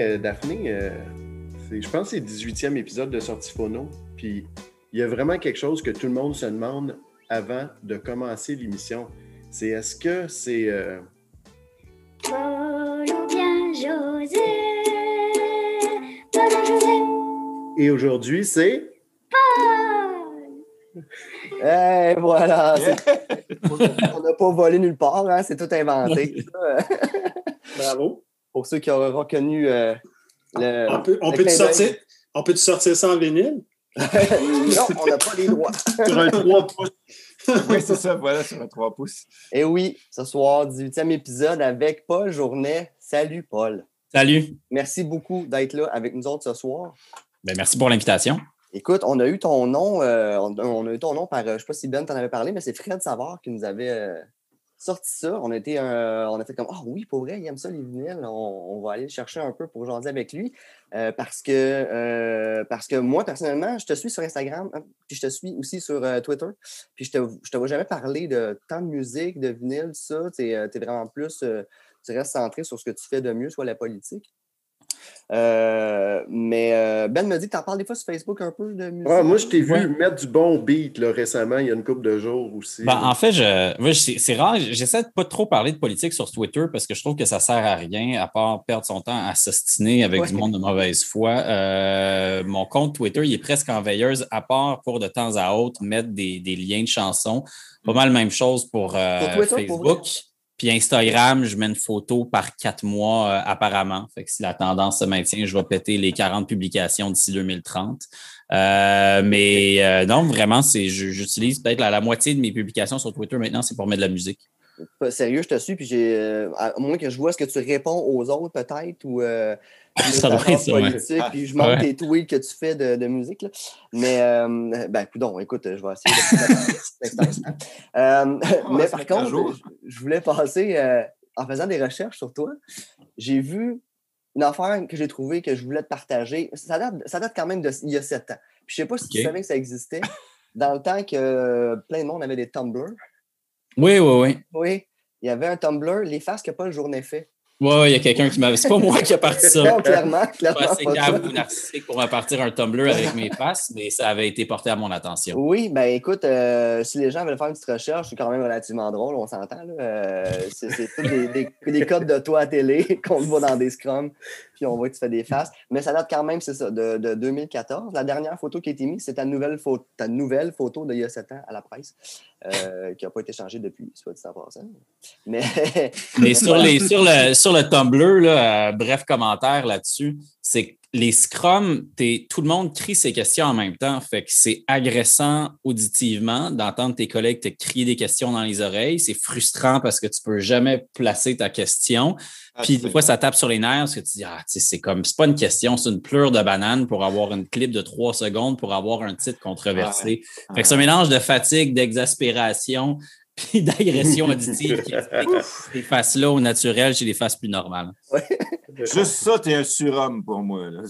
Euh, Daphné, euh, c'est- je pense que c'est le 18e épisode de Sortie Phono. Puis il y a vraiment quelque chose que tout le monde se demande avant de commencer l'émission. C'est est-ce que c'est. euh, Paul ou bien José. Paul ou José. Et aujourd'hui, c'est. Paul. Eh, voilà. c'est- On n'a pas volé nulle part, hein, c'est tout inventé. Bravo. Pour ceux qui auront reconnu euh, le. On peut, on le peut sortir, on peut sortir ça en vinyle? non, on n'a pas les droits. Sur un 3 pouces. oui, c'est ça, voilà, sur un 3 pouces. Et oui, ce soir, 18e épisode avec Paul Journet. Salut, Paul. Salut. Merci beaucoup d'être là avec nous autres ce soir. Ben, merci pour l'invitation. Écoute, on a eu ton nom, euh, on, on a eu ton nom par, euh, je ne sais pas si Ben t'en avait parlé, mais c'est Fred Savard qui nous avait euh, sorti ça. On euh, on a fait comme, ah oui, pour vrai, il aime ça les vinyles. On, on va aller le chercher un peu pour jaser avec lui. Euh, parce, que, euh, parce que moi, personnellement, je te suis sur Instagram, hein, puis je te suis aussi sur Twitter. Puis je te, je te vois jamais parler de tant de musique, de vinyle, ça. Tu es, vraiment plus, tu restes centré sur ce que tu fais de mieux, soit la politique. Euh, mais euh, Ben me dit que tu en parles des fois sur Facebook un peu de musique? Ah, moi, je t'ai vu Ouais. mettre du bon beat là, récemment, il y a une couple de jours aussi. Ben, en fait, je, c'est rare. J'essaie de pas trop parler de politique sur Twitter parce que je trouve que ça sert à rien à part perdre son temps à s'ostiner avec Ouais. du monde de mauvaise foi. Euh, mon compte Twitter, il est presque en veilleuse, à part pour de temps à autre mettre des, des liens de chansons. Pas mal même chose pour, euh, Pour Twitter, pour Facebook. Puis Instagram, je mets une photo par quatre mois euh, apparemment. Fait que si la tendance se maintient, je vais péter les 40 publications d'ici 2030. Euh, mais euh, non, vraiment, c'est j'utilise peut-être la moitié de mes publications sur Twitter maintenant, c'est pour mettre de la musique. Pas sérieux, je te suis, puis j'ai. euh, à moins que je vois ce que tu réponds aux autres, peut-être, ou. euh, Ça doit ta être ça, ouais. politique, puis je manque Ouais. tes tweets que tu fais de, de musique. Là. Mais, euh, ben, coudonc, écoute, je vais essayer de. Time. Euh, va mais par contre, je, je voulais passer, euh, en faisant des recherches sur toi, j'ai vu une affaire que j'ai trouvée que je voulais te partager. Ça date, ça date quand même d'il y a sept ans. Puis je sais pas si tu savais que ça existait. Dans le temps que plein de monde avait des Tumblr. Oui, oui, oui. Oui, il y avait un Tumblr, les faces que Paul Journet fait. Oui, il y a quelqu'un qui m'avait. C'est pas moi qui a parti ça. Non, clairement, Je suis clairement. assez ou narcissique pour partir un Tumblr avec mes faces, mais ça avait été porté à mon attention. Oui, ben écoute, euh, si les gens veulent faire une petite recherche, c'est quand même relativement drôle, on s'entend. là. Euh, c'est tous des, des- des codes de toi à télé qu'on voit dans des scrums, puis on voit que tu fais des faces. Mais ça date quand même, c'est ça, de, de 2014. La dernière photo qui a été mise, c'est ta nouvelle, photo, ta nouvelle photo d'il y a sept ans à la presse, euh, qui n'a pas été changée depuis, soit dit en passant. Mais Mais sur, les, sur, le, sur le Tumblr, là, euh, bref commentaire là-dessus, c'est que les scrums, tout le monde crie ses questions en même temps. Fait que c'est agressant auditivement d'entendre tes collègues te crier des questions dans les oreilles. C'est frustrant parce que tu peux jamais placer ta question. Puis des fois, ça tape sur les nerfs parce que tu dis, ah, c'est comme, c'est pas une question, c'est une pleure de banane pour avoir une clip de trois secondes pour avoir un titre controversé. Fait que c'est un mélange de fatigue, d'exaspération, puis d'agression auditive qui ces faces-là au naturel chez les faces plus normales. Juste ça, t'es un surhomme pour moi. Là.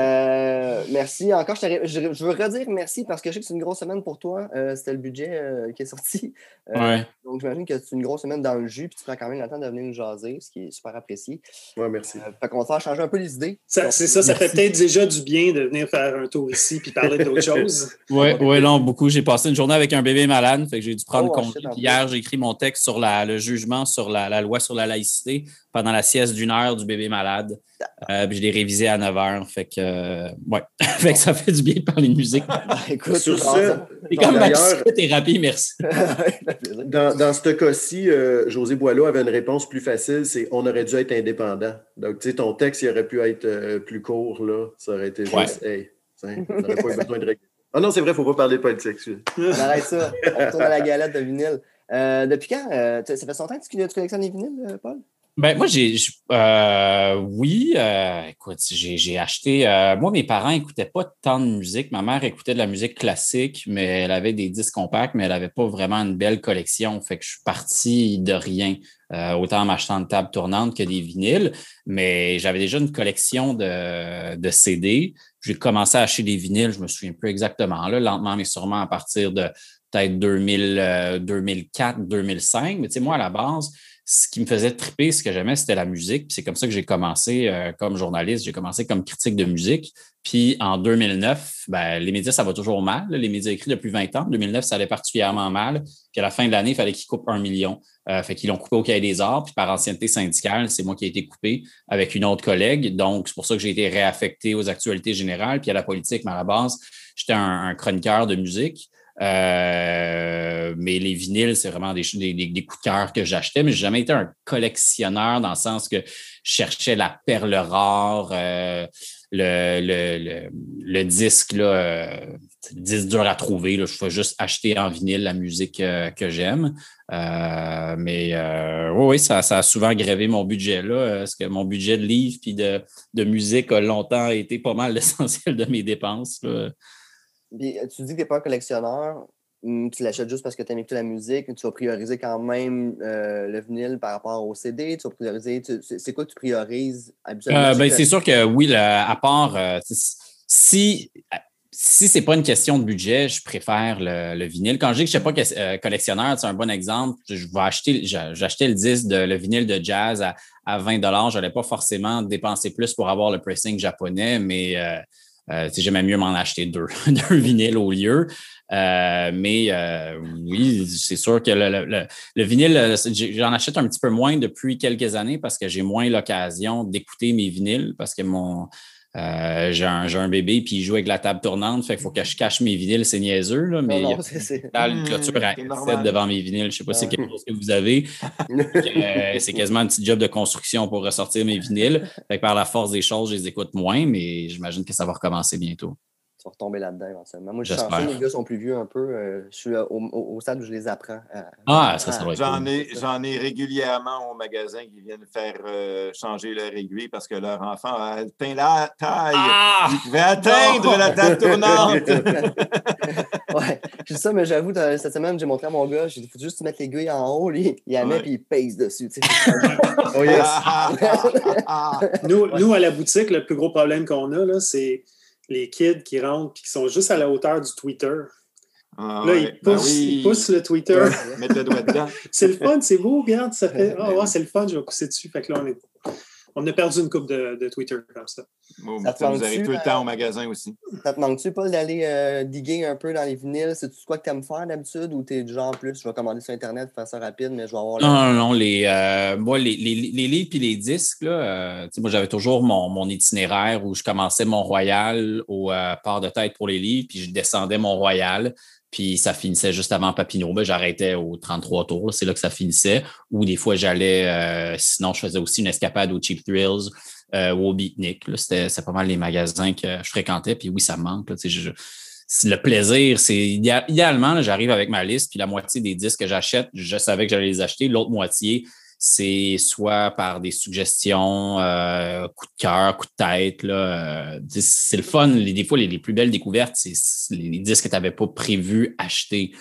Euh, merci encore. Je, te- je- je veux redire merci parce que je sais que c'est une grosse semaine pour toi. Euh, C'était le budget euh, qui est sorti. Euh, Ouais. Donc, j'imagine que c'est une grosse semaine dans le jus, puis tu prends quand même le temps de venir nous jaser, ce qui est super apprécié. Ouais, merci. Euh, fait qu'on va faire changer un peu les idées. C'est ça, ça fait peut-être déjà du bien de venir faire un tour ici puis parler d'autres choses. Oui, ouais, non, beaucoup. J'ai passé une journée avec un bébé malade, fait que j'ai dû prendre Oh, Puis hier, j'ai écrit mon texte sur la- le jugement sur la, la loi sur la laïcité pendant la sieste d'une heure du bébé malade. Euh, puis je l'ai révisé à 9 heures. Fait que, euh, ouais. fait que ça fait du bien de parler de musique. Ben, écoute, Sur ça. C'est comme ma psychothérapie, merci. Ouais, plaisir. Dans, dans ce cas-ci, euh, José Boileau avait une réponse plus facile, c'est on aurait dû être indépendant. Donc, tu sais, ton texte, il aurait pu être euh, plus court, là. Ça aurait été Ouais. juste, hey, tiens, on n'aurait pas eu besoin de régler. Ah non, c'est vrai, il ne faut pas parler de politique. On arrête ça. On retourne à la galette de vinyle. Euh, depuis quand? euh, ça fait longtemps que tu, collectionnes les vinyles, Paul? Ben, moi, j'ai. euh, oui, euh, écoute, j'ai acheté. euh, moi, mes parents n'écoutaient pas tant de musique. Ma mère écoutait de la musique classique, mais elle avait des disques compacts, mais elle n'avait pas vraiment une belle collection. Fait que je suis parti de rien, autant en m'achetant une table tournante que des vinyles. Mais j'avais déjà une collection de, de CD. J'ai commencé à acheter des vinyles, je me souviens plus exactement, là, lentement, mais sûrement à partir de peut-être 2000, euh, 2004, 2005. Mais tu sais, moi, à la base, ce qui me faisait triper, ce que j'aimais, c'était la musique. Puis c'est comme ça que j'ai commencé euh, comme journaliste. J'ai commencé comme critique de musique. Puis en 2009, ben, les médias, ça va toujours mal. Les médias écrits depuis 20 ans. En 2009, ça allait particulièrement mal. Puis à la fin de l'année, il fallait qu'ils coupent un million. Euh, fait qu'ils l'ont coupé au Cahier des Arts. Puis par ancienneté syndicale, c'est moi qui ai été coupé avec une autre collègue. Donc, c'est pour ça que j'ai été réaffecté aux actualités générales puis à la politique. Mais à la base, j'étais un chroniqueur de musique. Euh, mais les vinyles, c'est vraiment des, des, des- coups de cœur que j'achetais, mais j'ai jamais été un collectionneur dans le sens que je cherchais la perle rare, euh, le, le, le, disque, là, euh, disque dur à trouver. Là, je fais juste acheter en vinyle la musique euh, que j'aime. Euh, mais oui, oui, ça, ça a souvent grévé mon budget là, parce que mon budget de livres puis de, de musique a longtemps été pas mal l'essentiel de mes dépenses. Là. Puis, euh, tu dis que tu n'es pas un collectionneur, hum, tu l'achètes juste parce que tu aimes écouter la musique, tu vas prioriser quand même euh, le vinyle par rapport au CD, tu vas prioriser. c'est quoi que tu priorises habituellement? Euh, ben, c'est sûr que oui, à part euh, si si c'est pas une question de budget, je préfère le, le vinyle. Quand je dis que je ne suis pas que- collectionneur, c'est un bon exemple. Je vais acheter, j'a- j'achetais le disque de le vinyle de jazz à, à 20 Je n'allais pas forcément dépenser plus pour avoir le pressing japonais, mais euh, j'aimais mieux m'en acheter deux, deux vinyles au lieu. Euh, mais euh, oui, c'est sûr que le, le- le- le vinyle, euh, j'en achète un petit peu moins depuis quelques années parce que j'ai moins l'occasion d'écouter mes vinyles parce que mon euh, j'ai un, j'ai un bébé puis il joue avec la table tournante, fait qu'il faut que je cache mes vinyles, c'est niaiseux, là, mais Non, il y a une clôture à C'est R7 normal. devant mes vinyles. Je sais pas si c'est quelque chose que vous avez. Euh, c'est quasiment un petit job de construction pour ressortir mes vinyles. Fait que par la force des choses, je les écoute moins, mais j'imagine que ça va recommencer bientôt. Tu vas retomber là-dedans éventuellement. Moi, je suis chanceux, les gars sont plus vieux un peu. euh, je suis euh, au, au- au stade où je les apprends. à- Ah, ça, ça va être J'en cool. ai, j'en ai régulièrement au magasin qui viennent faire euh, changer leur aiguille parce que leur enfant a atteint la taille. Ah! Il pouvait atteindre la table tournante. ouais, je dis ça, mais j'avoue, cette semaine, j'ai montré à mon gars, j'ai dit, faut juste mettre l'aiguille en haut, lui, il la met Ouais. puis il pèse dessus. Oh yes. Nous, nous, à la boutique, le plus gros problème qu'on a, là, c'est les kids qui rentrent et qui sont juste à la hauteur du Twitter. Ah, Là, ouais. ils Ben poussent, oui. ils poussent le Twitter. Mettre le doigt dedans. C'est le fun, c'est beau, regarde, ça fait. Ah Ben ouais, oui. c'est le fun, je vais pousser dessus. Fait que là, on, est... on a perdu une coupe de, de Twitter comme ça. Bon, Ça te ça manque-tu, arrive tout le euh, temps au magasin aussi. Ça te manque-tu, Paul, d'aller euh, diguer un peu dans les vinyles? C'est-tu quoi que tu aimes faire d'habitude ou t'es du genre plus, je vais commander sur Internet, faire ça rapide, mais je vais avoir. Non, non, non. Les, euh, moi, les, les, les livres et les disques, là, euh, moi, j'avais toujours mon, mon itinéraire où je commençais Mont-Royal au euh, port de tête pour les livres, puis je descendais Mont-Royal, puis ça finissait juste avant Papineau. Ben, j'arrêtais au 33 tours, c'est là que ça finissait. Ou des fois, j'allais, euh, sinon, je faisais aussi une escapade au Cheap Thrills euh, ou au Beatnik. C'était pas mal les magasins que je fréquentais, puis oui, ça me manque. là, je- je- le plaisir, c'est idéal- idéalement, j'arrive avec ma liste, puis la moitié des disques que j'achète, je savais que j'allais les acheter. L'autre moitié, c'est soit par des suggestions, euh, coup de cœur, coup de tête. Là, euh, c'est- le fun. Les, des fois, les, les plus belles découvertes, c'est les, les disques que tu n'avais pas prévu acheter.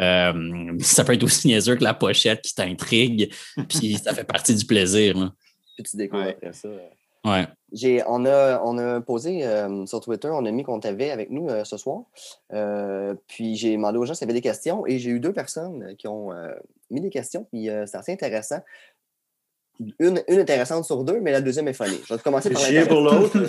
Euh, ça peut être aussi niaiseux que la pochette qui t'intrigue, puis ça fait partie du plaisir. là. Puis tu découvres Ouais. après ça. Ouais. J'ai, on, a, on a posé euh, sur Twitter, on a mis qu'on t'avait avec nous euh, ce soir. Euh, puis j'ai demandé aux gens s'il y avait des questions et j'ai eu deux personnes qui ont euh, mis des questions. Puis euh, c'est assez intéressant. Une, une intéressante sur deux, mais la deuxième est folie. Je vais commencer par pour l'autre.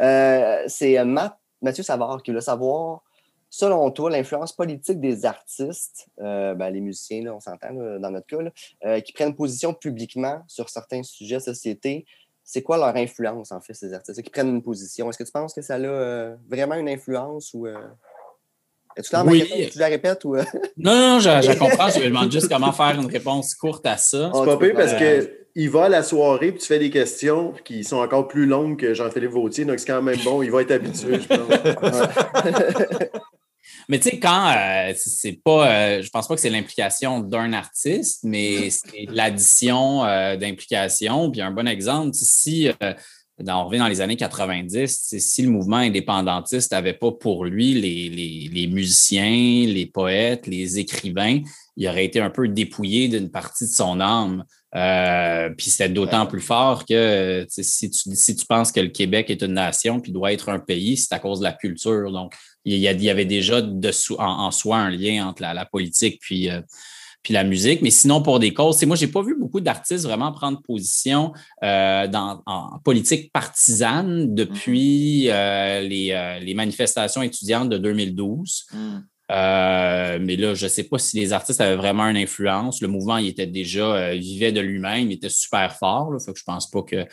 Euh, c'est euh, Matt- Mathieu Savard qui voulait savoir, selon toi, l'influence politique des artistes, euh, ben, les musiciens, là, on s'entend dans notre cas, là, euh, qui prennent position publiquement sur certains sujets de société, c'est quoi leur influence, en fait, ces artistes qui prennent une position? Est-ce que tu penses que ça a vraiment une influence ou. Euh... Est-ce que Oui. tu la répètes ou. euh, Non, non, je, je comprends. Je me demande juste comment faire une réponse courte à ça. Oh, C'est pas tu pire parce faire- que il va à la soirée puis tu fais des questions qui sont encore plus longues que Jean-Philippe Vautier, donc c'est quand même bon. Il va être habitué, je pense. Mais tu sais, quand euh, c'est pas, euh, je pense pas que c'est l'implication d'un artiste, mais c'est l'addition euh, d'implications. Puis un bon exemple, si euh, dans, on revient dans les années 90, c'est si le mouvement indépendantiste n'avait pas pour lui les, les, les musiciens, les poètes, les écrivains, il aurait été un peu dépouillé d'une partie de son âme. Euh, puis c'est d'autant plus fort que si tu, si tu penses que le Québec est une nation puis doit être un pays, c'est à cause de la culture. Donc, il y, avait déjà dessous, en, en soi un lien entre la, la politique puis, euh, puis la musique. Mais sinon, pour des causes, moi, j'ai pas vu beaucoup d'artistes vraiment prendre position euh, dans, en politique partisane depuis euh, les, euh, les, manifestations étudiantes de 2012. Mm. Euh, mais là, je ne sais pas si les artistes avaient vraiment une influence. Le mouvement, il était déjà, vivait de lui-même, il était super fort. Là, fait que je pense pas que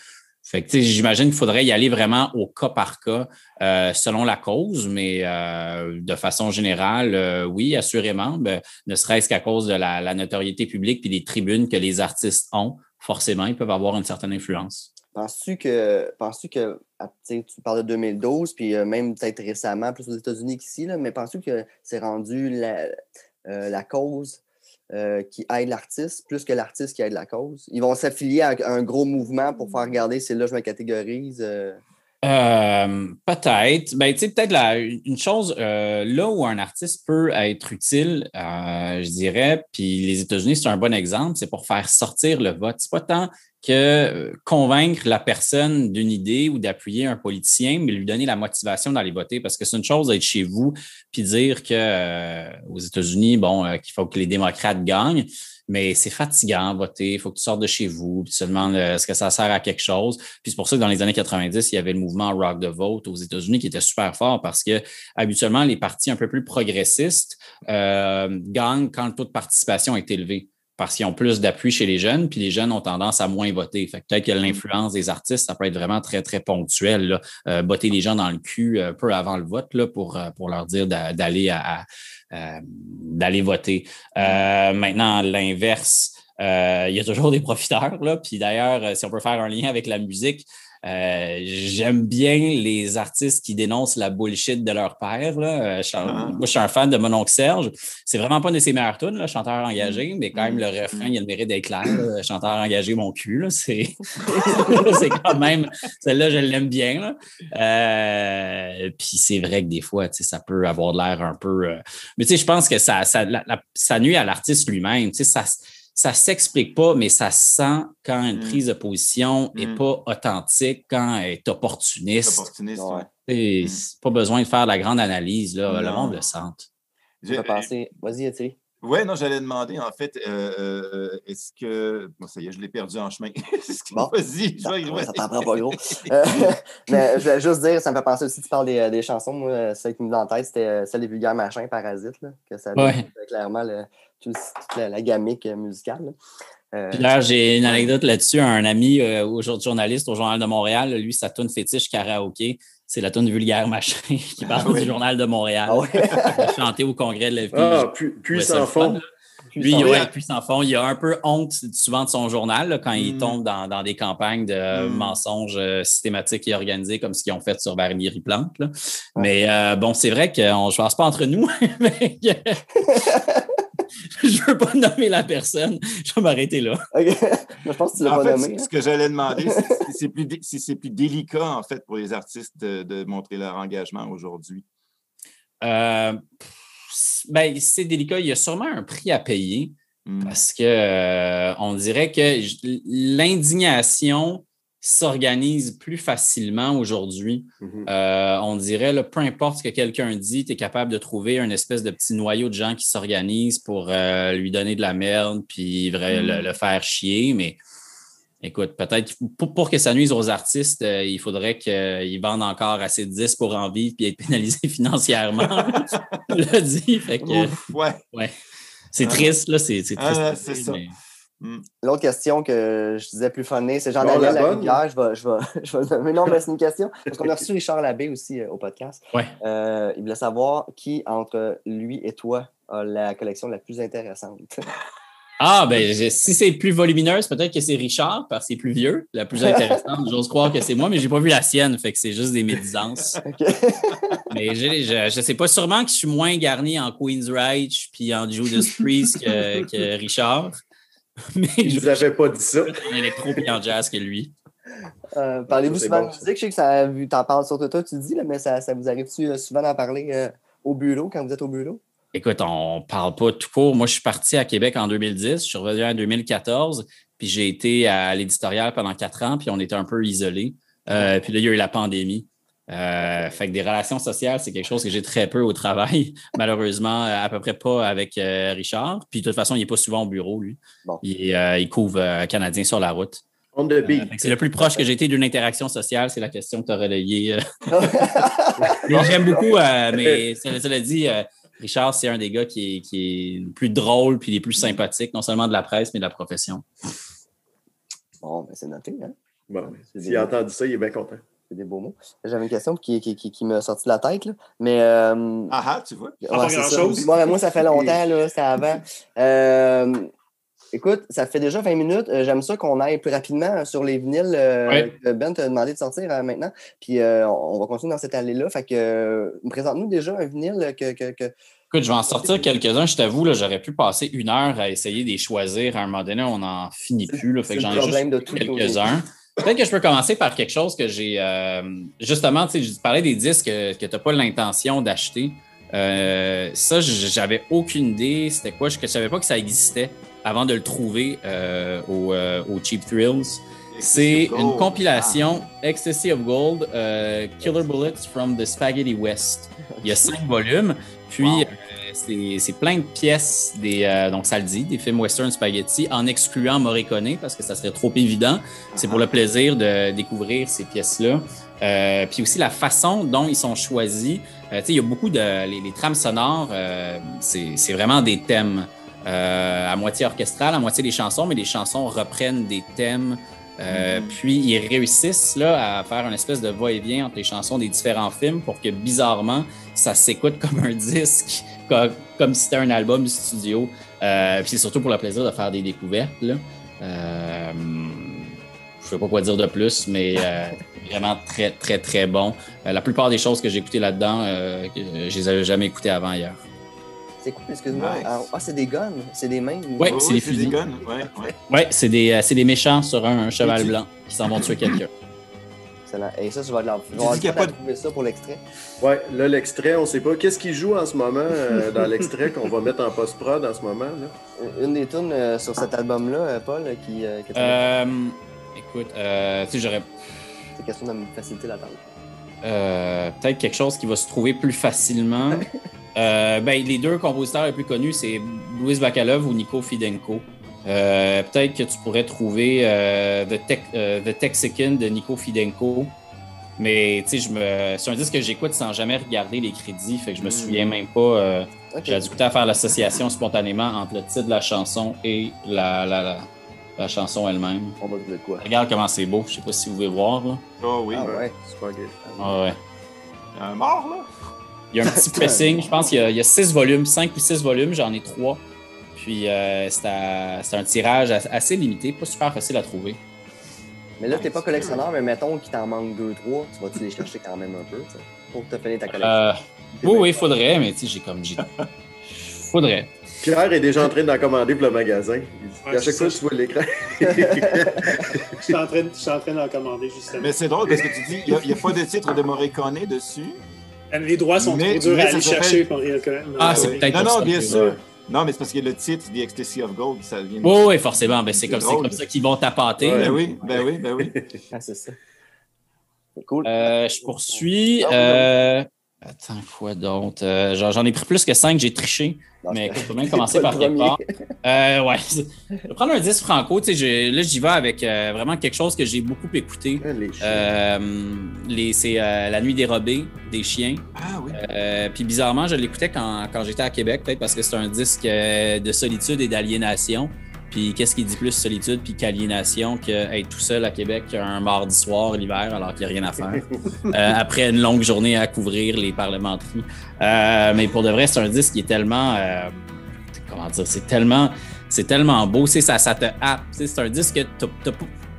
fait que, j'imagine qu'il faudrait y aller vraiment au cas par cas euh, selon la cause, mais euh, de façon générale, euh, oui, assurément, ben, ne serait-ce qu'à cause de la, notoriété publique puis des tribunes que les artistes ont, forcément, ils peuvent avoir une certaine influence. Penses-tu que, penses-tu que ah, tu parles de 2012, puis même peut-être récemment, plus aux États-Unis qu'ici, mais penses-tu que c'est rendu la, la cause euh, qui aide l'artiste plus que l'artiste qui aide la cause? Ils vont s'affilier à un gros mouvement pour faire regarder c'est là je me catégorise. Euh. Euh, peut-être. Ben, peut-être une chose, là où un artiste peut être utile, je dirais, puis les États-Unis, c'est un bon exemple, c'est pour faire sortir le vote. C'est pas tant que euh, convaincre la personne d'une idée ou d'appuyer un politicien, mais lui donner la motivation d'aller voter. Parce que c'est une chose d'être chez vous puis dire que euh, aux États-Unis, bon, euh, qu'il faut que les démocrates gagnent, mais c'est fatigant voter, il faut que tu sortes de chez vous, puis tu te demandes est-ce que ça sert à quelque chose? Puis c'est pour ça que dans les années 90, il y avait le mouvement Rock the Vote aux États-Unis qui était super fort parce que habituellement, les partis un peu plus progressistes gagnent quand le taux de participation est élevé parce qu'ils ont plus d'appui chez les jeunes, puis les jeunes ont tendance à moins voter. Fait peut-être que mm. l'influence des artistes, ça peut être vraiment très, très ponctuel. Euh, botter les gens dans le cul un peu avant le vote là, pour, euh, pour leur dire d'aller à, d'aller voter. Euh, maintenant, l'inverse, il y a toujours des profiteurs. Là, puis d'ailleurs, si on peut faire un lien avec la musique, euh, j'aime bien les artistes qui dénoncent la bullshit de leur père. Là. Euh, ah. Moi, je suis un fan de mon oncle Serge. C'est vraiment pas de ses meilleures tunes, chanteur engagé, mm. mais quand même, le mm. refrain, il a le mérite d'être clair. Chanteur engagé, mon cul. C'est quand même, celle-là, je l'aime bien. Euh, puis c'est vrai que des fois, ça peut avoir l'air un peu. Mais je pense que ça, ça, ça nuit à l'artiste lui-même. Ça, ça s'explique pas, mais ça sent quand une mm. prise de position n'est mm. pas authentique, quand elle est opportuniste. opportuniste mm. Pas besoin de faire la grande analyse, là. le monde le sent. Vas-y, Etienne. Oui, non, j'allais demander, en fait, euh, euh, est-ce que. Bon, ça y est, je l'ai perdu en chemin. bon, Vas-y, ça, ouais. ça t'en prend pas gros. Euh, mais je voulais juste dire, ça me fait penser aussi, tu parles des, des chansons. Moi, celle qui me vient en tête, c'était celle des vulgaires machins, Parasites, là, que ça ouais. clairement le, toute la, la gamique musicale. Euh, Puis là, j'ai une anecdote là-dessus. Un ami, euh, journaliste au Journal de Montréal, lui, sa tune fétiche karaoké, c'est la tune vulgaire machin qui parle ah du Journal de Montréal. Ah ouais. chanté au congrès de l'FP. Ah, puis, sans fond. Lui, il, ouais, puis sans fond, il a un peu honte souvent de son journal quand il mm. tombe dans, des campagnes de mm. mensonges euh, systématiques et organisés comme ce qu'ils ont fait sur Valérie Plante. Mais bon, c'est vrai qu'on ne se passe pas entre nous. mais je ne veux pas nommer la personne. Je vais m'arrêter là. Je pense que tu l'as pas nommé. Ce hein. que j'allais demander, c'est si c'est plus, délicat, en fait, pour les artistes de, montrer leur engagement aujourd'hui. Euh, ben, c'est délicat. Il y a sûrement un prix à payer hmm. parce que euh, on dirait que l'indignation s'organise plus facilement aujourd'hui. Mhm. Euh, on dirait, peu importe ce que quelqu'un dit, tu es capable de trouver un espèce de petit noyau de gens qui s'organisent pour euh, lui donner de la merde puis mhm. le, faire chier. Mais écoute, peut-être pour, que ça nuise aux artistes, euh, il faudrait qu'ils vendent encore assez de 10 pour en vivre puis être pénalisés financièrement. l'a dit. ouais. C'est triste, là. C'est ah, triste. ça. Mm. L'autre question que je disais plus funny, c'est Jean-Daniel Larivière. Je vais, je, vais, je vais mais non, mais c'est une question. Parce qu'on a reçu Richard Labbé aussi euh, au podcast. Ouais. Euh, il voulait savoir qui, entre lui et toi, a la collection la plus intéressante. Ah, ben, si c'est plus volumineuse, peut-être que c'est Richard, parce que c'est plus vieux. La plus intéressante, j'ose croire que c'est moi, mais j'ai pas vu la sienne, fait que c'est juste des médisances. Mais je, je sais pas, sûrement que je suis moins garni en Queen's Reich puis en Judas Priest que, que Richard. Mais je n'avais pas dit ça. En électro et en jazz que lui. Euh, parlez-vous souvent de musique? Je sais que ça, t'en parles surtout toi, tu dis, là, mais ça, ça vous arrive-tu euh, souvent d'en parler euh, au bureau quand vous êtes au bureau? Écoute, on parle pas tout court. Moi, je suis parti à Québec en 2010, je suis revenu en 2014, puis j'ai été à l'éditorial pendant quatre ans, puis on était un peu isolés. puis là, il y a eu la pandémie. Euh, fait que des relations sociales, c'est quelque chose que j'ai très peu au travail. Malheureusement, à peu près pas avec euh, Richard. Puis de toute façon, il n'est pas souvent au bureau, lui. Bon. Il, euh, il couvre euh, Canadien sur la route. On the Euh, beat. fait que c'est le plus proche que j'ai été d'une interaction sociale, c'est la question que tu as relayée. euh. J'aime beaucoup, euh, mais cela, dit, euh, Richard, c'est un des gars qui est, qui est le plus drôle puis les plus sympathiques, non seulement de la presse, mais de la profession. bon, ben, c'est noté, hein? Bon, s'il a entendu ça, il est bien content. C'est des beaux mots. J'avais une question qui, qui, qui, qui m'a sorti de la tête, là. Mais. euh, Ah ah, tu vois. pas ça. Moi, moi, ça fait longtemps, là, c'était avant. Euh, écoute, ça fait déjà 20 minutes. Euh, J'aime ça qu'on aille plus rapidement sur les vinyles euh, Ouais. que Ben t'a demandé de sortir euh, maintenant. Puis euh, on va continuer dans cette allée-là. Fait que euh, présente-nous déjà un vinyle que. que, que... Écoute, je vais en sortir quelques-uns. Je t'avoue, là, j'aurais pu passer une heure à essayer de les choisir. À un moment donné, on n'en finit plus. Là, fait que j'en ai juste quelques-uns. Peut-être que je peux commencer par quelque chose que j'ai. euh, justement, tu sais, je parlais des disques que, que tu n'as pas l'intention d'acheter. Euh, ça, j'avais aucune idée. C'était quoi? Je ne savais pas que ça existait avant de le trouver euh, au, euh, au Cheap Thrills. C'est une compilation Ecstasy of Gold, euh, Killer Bullets from the Spaghetti West. Il y a cinq volumes, puis Wow. C'est plein de pièces, des, euh, donc ça le dit, des films western spaghetti, en excluant Morricone, parce que ça serait trop évident. C'est pour le plaisir de découvrir ces pièces-là. Euh, puis aussi la façon dont ils sont choisis. Euh, il y a beaucoup de... Les, trames sonores, euh, c'est vraiment des thèmes. à moitié orchestrales, à moitié des chansons, mais les chansons reprennent des thèmes euh, Puis ils réussissent là, à faire une espèce de va-et-vient entre les chansons des différents films pour que bizarrement, ça s'écoute comme un disque, comme, si c'était un album studio. Euh, puis c'est surtout pour le plaisir de faire des découvertes. Là. Euh, je sais pas quoi dire de plus, mais euh, vraiment très, très, très bon. La plupart des choses que j'ai écoutées là-dedans, je les avais jamais écoutées avant hier. C'est cool, excuse-moi? Nice. Ah, ah, c'est des guns. C'est des mains. Ouais, Oui, c'est des des fusils. guns. Ouais, ouais. Ouais, c'est des, euh, c'est des méchants sur un, un cheval tu- blanc qui s'en vont tuer quelqu'un. Excellent. Et ça, je vais leur je vais dis qu'il y a pas de trouver ça pour l'extrait. Ouais, là, l'extrait, on ne sait pas. Qu'est-ce qui joue en ce moment euh, dans l'extrait qu'on va mettre en post-prod en ce moment? Là? Une des tunes euh, sur cet album-là, euh, Paul, qui. euh, que tu Euh, écoute, euh, tu sais, j'aurais C'est question de me faciliter la tâche. Euh, peut-être quelque chose qui va se trouver plus facilement. Euh, ben, les deux compositeurs les plus connus, c'est Louis Bakalov ou Nico Fidenko. Euh, peut-être que tu pourrais trouver euh, The, euh, The Texican de Nico Fidenko. Mais tu sais, je me... c'est un disque que j'écoute sans jamais regarder les crédits, fait que je me souviens même pas. euh. J'ai du à faire l'association spontanément entre le titre de la chanson et la, la, la, la chanson elle-même. On va dire quoi? Regarde comment c'est beau, je sais pas si vous pouvez voir. Là. Oh oui. Ah ouais. Super gay. Ah ouais. Un mort, là? Il y a un petit pressing. Je pense qu'il y a- il y, a six volumes, cinq ou six volumes. J'en ai trois. Puis euh, c'est un tirage as- assez limité, pas super facile à trouver. Mais là, t'es pas collectionneur, mais mettons qu'il t'en manque deux, trois, tu vas-tu les chercher quand même un peu, tu sais, pour te finir ta collection? Euh, oui, oui, il faudrait, mais tu sais, j'ai comme. j'ai- Faudrait. Pierre est déjà en train d'en commander pour le magasin. Ouais, à chaque fois que tu vois l'écran. Je suis en train, je suis en train d'en commander, justement. Mais c'est drôle parce que tu dis, il n'y a, pas de titre de Morricone dessus. Les droits sont Mais- trop durs mais à aller chercher pour rien quand même. Ah, c'est peut-être Non, non, bien sûr. Non, mais c'est parce que le titre, The Ecstasy of Gold, ça vient de... Oui, oui, forcément. Ben, c'est comme, comme ça qu'ils vont tapater. Ouais. Ben oui, ben oui, ben oui. Ah, c'est ça. C'est cool. Euh, je poursuis. Euh, Attends, quoi d'autre? Euh, J'en j'en ai pris plus que cinq, j'ai triché. Non, Mais écoute, faut bien commencer par quelque part. Euh, ouais. Je vais prendre un 10 franco. Tu sais, là, j'y vais avec euh, vraiment quelque chose que j'ai beaucoup écouté. Les chiens. Euh, c'est La nuit dérobée des chiens. Ah oui. Puis bizarrement, je l'écoutais quand, quand j'étais à Québec, peut-être parce que c'est un disque de solitude et d'aliénation. Puis qu'est-ce qui dit plus solitude puis qu'aliénation qu'être tout seul à Québec un mardi soir l'hiver alors qu'il n'y a rien à faire. Euh, après une longue journée à couvrir les parlementeries. Euh, mais pour de vrai, c'est un disque qui est tellement. euh, comment dire? C'est tellement. C'est tellement beau, c'est ça, ça te happe. C'est un disque que tu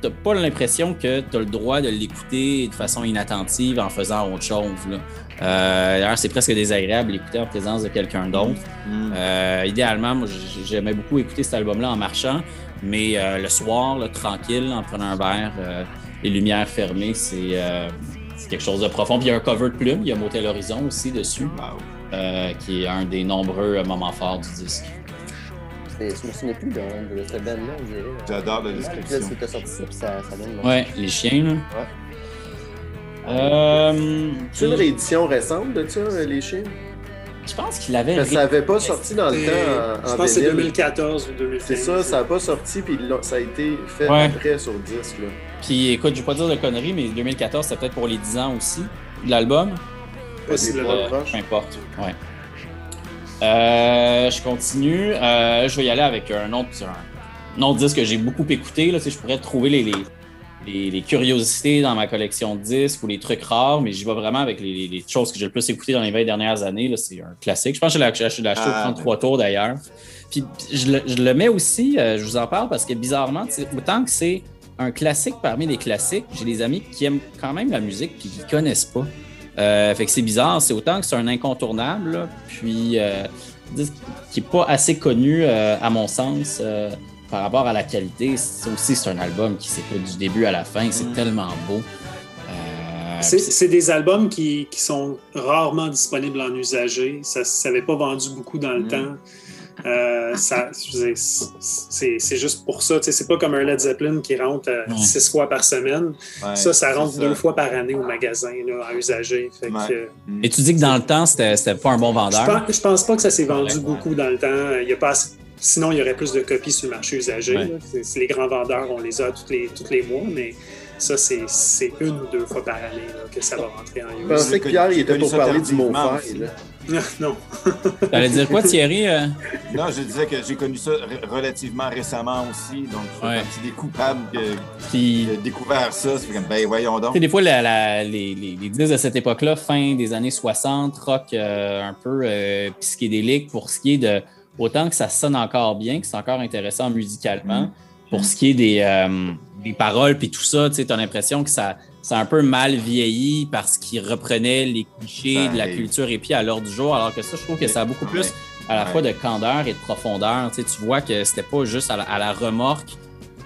n'as pas l'impression que tu as le droit de l'écouter de façon inattentive en faisant autre chose. là. Euh, D'ailleurs, c'est presque désagréable d'écouter en présence de quelqu'un d'autre. Mm. Euh, idéalement, moi, j'aimais beaucoup écouter cet album-là en marchant, mais euh, le soir, là, tranquille, en prenant un verre, euh, les lumières fermées, c'est euh, c'est quelque chose de profond. Puis il y a un cover de plume, il y a Motel Horizon aussi dessus, Wow. euh, qui est un des nombreux moments forts du disque. C'est- Je me souviens plus de, de cette on dirait. J'adore la description. là, sorti ça, puis ça, ça donne. Ouais, les chiens, là. Euh, C'est une réédition récente de ça, euh, les chiens? je pense qu'il avait. Ça n'avait pas sorti dans le temps en, Je en pense que c'est vinyle. 2014 ou 2015. C'est ça, ça n'a pas sorti, puis ça a été fait Ouais. après sur disque. Là. Puis écoute, je vais pas dire de conneries, mais 2014, c'était peut-être pour les 10 ans aussi de l'album. Possiblement. Pas Euh, proche. peu importe. Ouais. Euh, je continue. Euh, je vais y aller avec un autre, un, un autre disque que j'ai beaucoup écouté. Là, je pourrais trouver les, les, les- les curiosités dans ma collection de disques ou les trucs rares, mais j'y vais vraiment avec les, choses que j'ai le plus écoutées dans les 20 dernières années. là. C'est un classique. Je pense que je l'ai acheté- au Ah, 33 tours d'ailleurs. Puis je le, je le mets aussi, euh, je vous en parle parce que bizarrement, autant que c'est un classique parmi les classiques, j'ai des amis qui aiment quand même la musique puis qui ne connaissent pas. Euh, fait que c'est bizarre, c'est autant que c'est un incontournable, là, puis euh, qui n'est pas assez connu à mon sens par rapport à la qualité. C'est aussi c'est un album qui s'écoute du début à la fin, c'est Mm. tellement beau. Euh, C'est- des albums qui, qui sont rarement disponibles en usagé. Ça ne s'avait pas vendu beaucoup dans le Mm. temps. Euh, ça- c'est juste pour ça. C'est pas comme un Led Zeppelin qui rentre euh, Ouais. six fois par semaine. Ouais, ça, ça rentre deux fois par année au magasin là, en. Fait Ouais. euh, Et tu dis que dans le temps, c'était pas un bon je, vendeur. pense, je pense pas que ça s'est vendu Ouais. beaucoup dans le temps. Il y a pas assez- Sinon, il y aurait plus de copies sur le marché usagé. Ouais. là. C'est- c'est les grands vendeurs, on les a tous les, tous les mois, mais ça, c'est c'est une ou deux fois par année là, que ça va rentrer en Je use. pensais que Pierre, il était pour parler du mot non. T'allais dire quoi, Thierry? euh? Non, je disais que j'ai connu ça r- relativement récemment aussi, donc je Ouais. partie des coupables que- Puis qui a découvert ça. C'est comme, ben voyons Tu donc. sais, des fois, la- la- les, les, les disques de cette époque-là, fin des années 60, rock euh, un peu euh, psychédélique pour ce qui est de. Autant que ça sonne encore bien, que c'est encore intéressant musicalement, Mm. pour ce qui est des, euh, des paroles puis tout ça, tu as l'impression que ça, ça a un peu mal vieilli parce qu'il reprenait les clichés de la culture et puis à l'heure du jour, alors que ça, je trouve que ça a beaucoup plus à la fois de candeur et de profondeur. Tu, sais, tu vois que c'était pas juste à la, à la remorque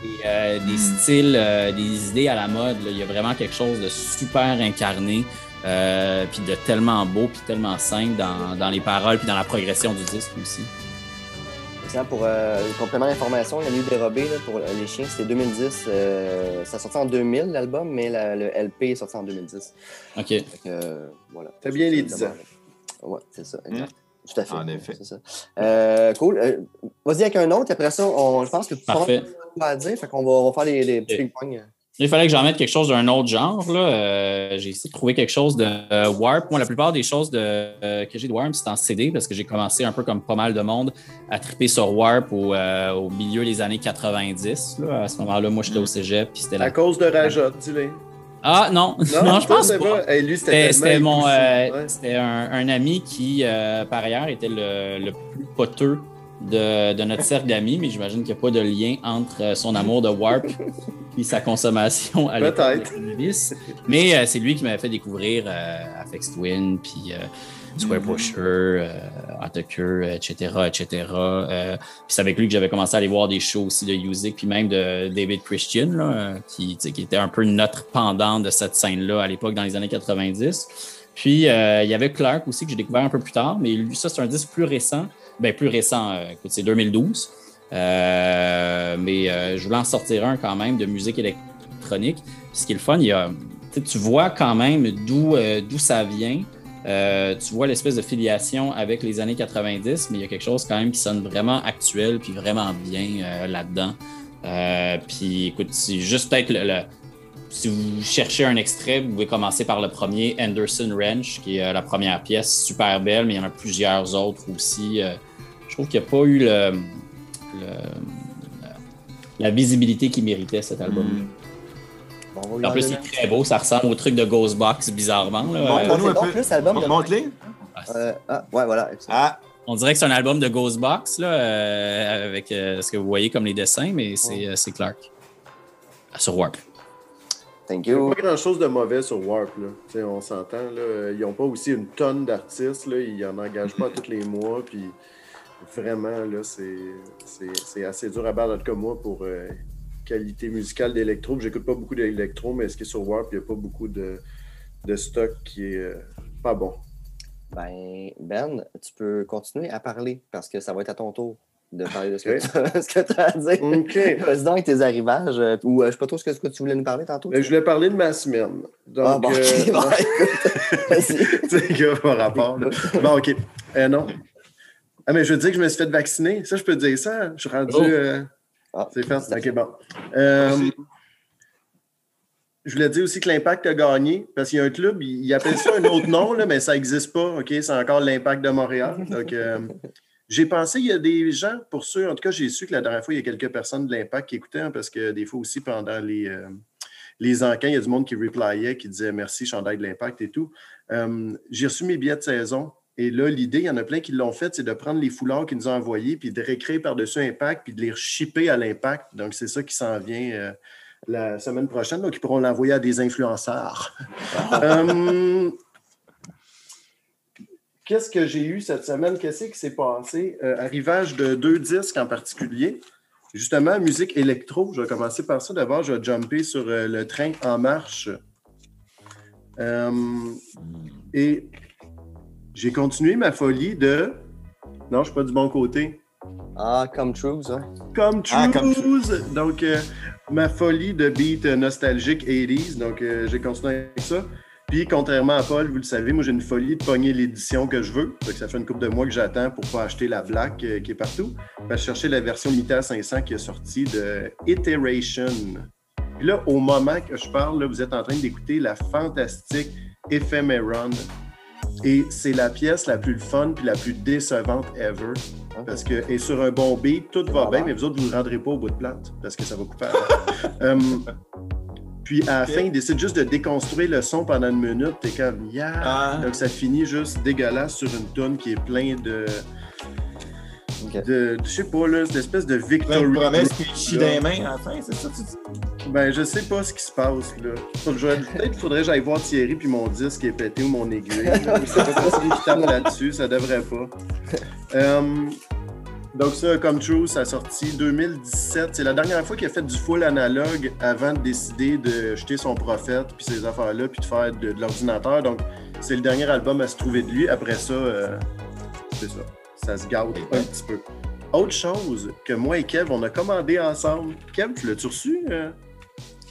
des, euh, des Mm. styles, euh, des idées à la mode. là. Il y a vraiment quelque chose de super incarné, euh, puis de tellement beau, puis tellement simple dans, dans les paroles, puis dans la progression du disque aussi. Tiens, pour euh, le complément d'information, la nuit dérobée là, pour les chiens, c'était 2010. euh, ça sorti en 2000, l'album, mais la- le LP est sorti en 2010. OK. Fait que, euh, voilà. T'as bien les 10 ans. Ouais, c'est ça, exact. Tout à fait. En effet. C'est ça. Euh, cool. Euh, Vas-y avec un autre. Après ça, on, je pense que tu Parfait. pas à dire. Fait qu'on va, on va faire les, les petits ping-pong. Il fallait que j'en mette quelque chose d'un autre genre. Là. Euh, j'ai essayé de trouver quelque chose de euh, Warp. Moi, la plupart des choses de, euh, que j'ai de Warp, c'est en CD parce que j'ai commencé un peu comme pas mal de monde à triper sur Warp au, au milieu des années 90. Là. À ce moment-là, moi, j'étais au cégep. Puis c'était À la... cause de Rajot, dis-le. Ah non, non, je pense pas. Hey, lui, c'était C'était tellement c'était mon, époussé. Ouais. c'était un, un ami qui, par ailleurs, était le, le plus poteux de, de notre cercle d'amis, mais j'imagine qu'il n'y a pas de lien entre euh, son amour de Warp et sa consommation à l'époque Cannabis. Mais euh, c'est lui qui m'avait fait découvrir euh, Afex Twin, puis euh, Square Pusher, euh, Attacker, etc., etc. Euh, puis c'est avec lui que j'avais commencé à aller voir des shows aussi de Music, puis même de David Christian, là, qui, était un peu notre pendant de cette scène-là à l'époque dans les années 90. Puis euh, il y avait Clark aussi que j'ai découvert un peu plus tard, mais lui, ça, c'est un disque plus récent. Ben, plus récent, euh, c'est 2012. Euh, mais euh, je voulais en sortir un quand même de musique électronique. Ce qui est le fun, il y a, tu vois quand même d'où ça vient. Tu vois l'espèce de filiation avec les années 90, mais il y a quelque chose quand même qui sonne vraiment actuel puis vraiment bien là-dedans. Puis écoute, c'est juste peut-être le, si vous cherchez un extrait, vous pouvez commencer par le premier, Anderson Ranch, qui est la première pièce, super belle, mais il y en a plusieurs autres aussi. Je trouve qu'il n'y a pas eu le, le- la visibilité qu'il méritait cet album. Mm. Bon, lui En plus, donner- il est très beau, ça ressemble au truc de Ghostbox, bizarrement. là. Bon, Euh, Montre-nous c'est un bon, peu. plus l'album de- Montre-les. Euh, ah, ouais, voilà. Ah, on dirait que c'est un album de Ghostbox, là, euh, avec euh, ce que vous voyez comme les dessins, mais c'est euh, c'est Clark. Sur Warp. Thank Il n'y a you. pas grand-chose de mauvais sur Warp. Là. Tu sais, on s'entend. là. Ils n'ont pas aussi une tonne d'artistes. là. Ils n'en engagent pas tous les mois. Puis vraiment, là, c'est assez dur à battre. En tout cas, moi, pour euh, qualité musicale d'électro, j'écoute pas beaucoup d'électro, mais ce qui est sur Warp, il n'y a pas beaucoup de, de stock qui est euh, pas bon. Ben, Ben, tu peux continuer à parler parce que ça va être à ton tour. de parler de ce que tu as à dire. OK. Vas-y donc tes arrivages. euh, ou euh, je sais pas trop ce que, tu voulais nous parler tantôt. Ben, je voulais parler de ma semaine. Donc, ah, bon, euh, ok, bon, non. écoute, vas-y. Tu sais, il y a pas rapport. là. Bon, OK. Non. Ah, mais je veux dire que je me suis fait vacciner. Ça, je peux dire ça. Je suis rendu. Oh. euh, Ah, c'est fait. OK, bon. Euh, je voulais dire aussi que l'Impact a gagné parce qu'il y a un club, il, il appelle ça un autre nom, là, mais ça n'existe pas. OK? C'est encore l'Impact de Montréal. Donc, euh, j'ai pensé, il y a des gens, pour ceux, en tout cas, j'ai su que la dernière fois, il y a quelques personnes de l'Impact qui écoutaient, hein, parce que des fois aussi, pendant les, les encans, il y a du monde qui replayait, qui disait merci, chandail de l'Impact et tout. Euh, j'ai reçu mes billets de saison. Et là, l'idée, il y en a plein qui l'ont fait, c'est de prendre les foulards qu'ils nous ont envoyés, puis de réécrire par-dessus Impact, puis de les shipper à l'Impact. Donc, c'est ça qui s'en vient euh, la semaine prochaine. Donc, ils pourront l'envoyer à des influenceurs. Euh, Qu'est-ce que j'ai eu cette semaine? Qu'est-ce qui s'est passé? Euh, arrivage de deux disques en particulier. Justement, musique électro. Je vais commencer par ça. D'abord, je vais jumper sur euh, le train en marche. Euh, et j'ai continué ma folie de. Non, je ne suis pas du bon côté. Ah, come true, ça. Comme Ah, comme. Donc, euh, ma folie de beat nostalgique 80s. Donc, euh, j'ai continué avec ça. Puis, contrairement à Paul, vous le savez, moi, j'ai une folie de pogner l'édition que je veux. Que ça fait une couple de mois que j'attends pour pas acheter la Black euh, qui est partout. Je cherchais la version limitée à 500 qui est sortie de Iteration. Puis là, au moment que je parle, là, vous êtes en train d'écouter la fantastique Ephemeron. Et c'est la pièce la plus fun puis la plus décevante ever. Parce que et sur un bon beat, tout va bien, mais vous autres, vous ne rendrez pas au bout de plate parce que ça va couper. Hum, puis à la fin, il décide juste de déconstruire le son pendant une minute. T'es comme, yeah! Ah. Donc ça finit juste dégueulasse sur une tonne qui est plein de. De je sais pas, là, cette espèce de victory. de promesses Group, qui dans les mains à la fin, c'est ça que tu dis? Ben, je sais pas ce qui se passe, là. Peut-être qu'il faudrait que j'aille voir Thierry puis mon disque est pété ou mon aiguille. Je sais pas qu'il tape là-dessus, ça devrait pas. Euh, donc ça, Come True, ça a sorti 2017. C'est la dernière fois qu'il a fait du full analogue avant de décider de jeter son prophète puis ces affaires-là puis de faire de, de l'ordinateur. Donc, c'est le dernier album à se trouver de lui. Après ça, euh, c'est ça. Ça se gâte un petit peu. Autre chose que moi et Kev, on a commandé ensemble. Kev, tu l'as-tu reçu? euh?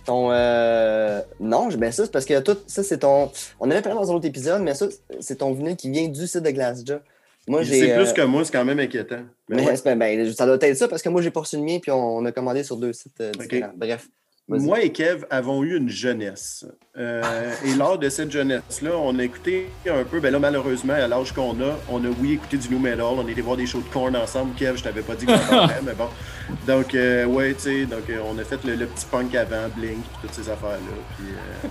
Ton. euh, Non, ben ça, c'est parce que tout. Ça, c'est ton. On avait parlé dans un autre épisode, mais ça, c'est ton vinyle qui vient du site de Glassjaw. Moi, j'ai. C'est plus euh, que moi, c'est quand même inquiétant. Mais Mais ouais. c'est- ben, ça doit être ça parce que moi, j'ai pas reçu le mien, puis on, on a commandé sur deux sites euh, différents. Bref. Moi et Kev avons eu une jeunesse. Euh, et lors de cette jeunesse-là, on a écouté un peu, ben là, malheureusement, à l'âge qu'on a, on a, oui, écouté du new metal, on est allé voir des shows de corn ensemble. Kev, je t'avais pas dit que j'en mais bon. Donc, euh, ouais, tu sais, donc euh, on a fait le, le petit punk avant, Blink, puis toutes ces affaires-là. Puis,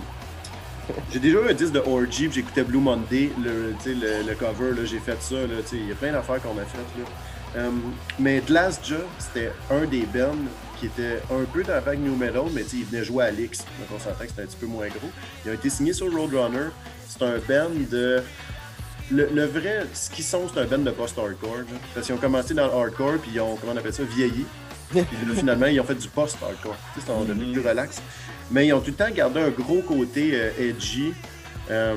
J'ai déjà eu un disque de Orgy, puis j'écoutais Blue Monday, le, le, le cover, j'ai fait ça, là, tu sais, il y a plein d'affaires qu'on a faites, là. Mais Glassjaw, c'était un des bands qui était un peu dans la vague New Metal, mais il venait jouer à l'X, donc on s'entend que c'était un petit peu moins gros. Ils ont été signés sur Roadrunner. C'est un band de... Le, le vrai, ce qu'ils sont, c'est un band de post-hardcore. Parce qu'ils ont commencé dans le hardcore, puis ils ont, comment on appelle ça, vieilli. Puis là, finalement, ils ont fait du post-hardcore. Tu sais, c'est devenu plus relax. Mais ils ont tout le temps gardé un gros côté euh, edgy. Euh,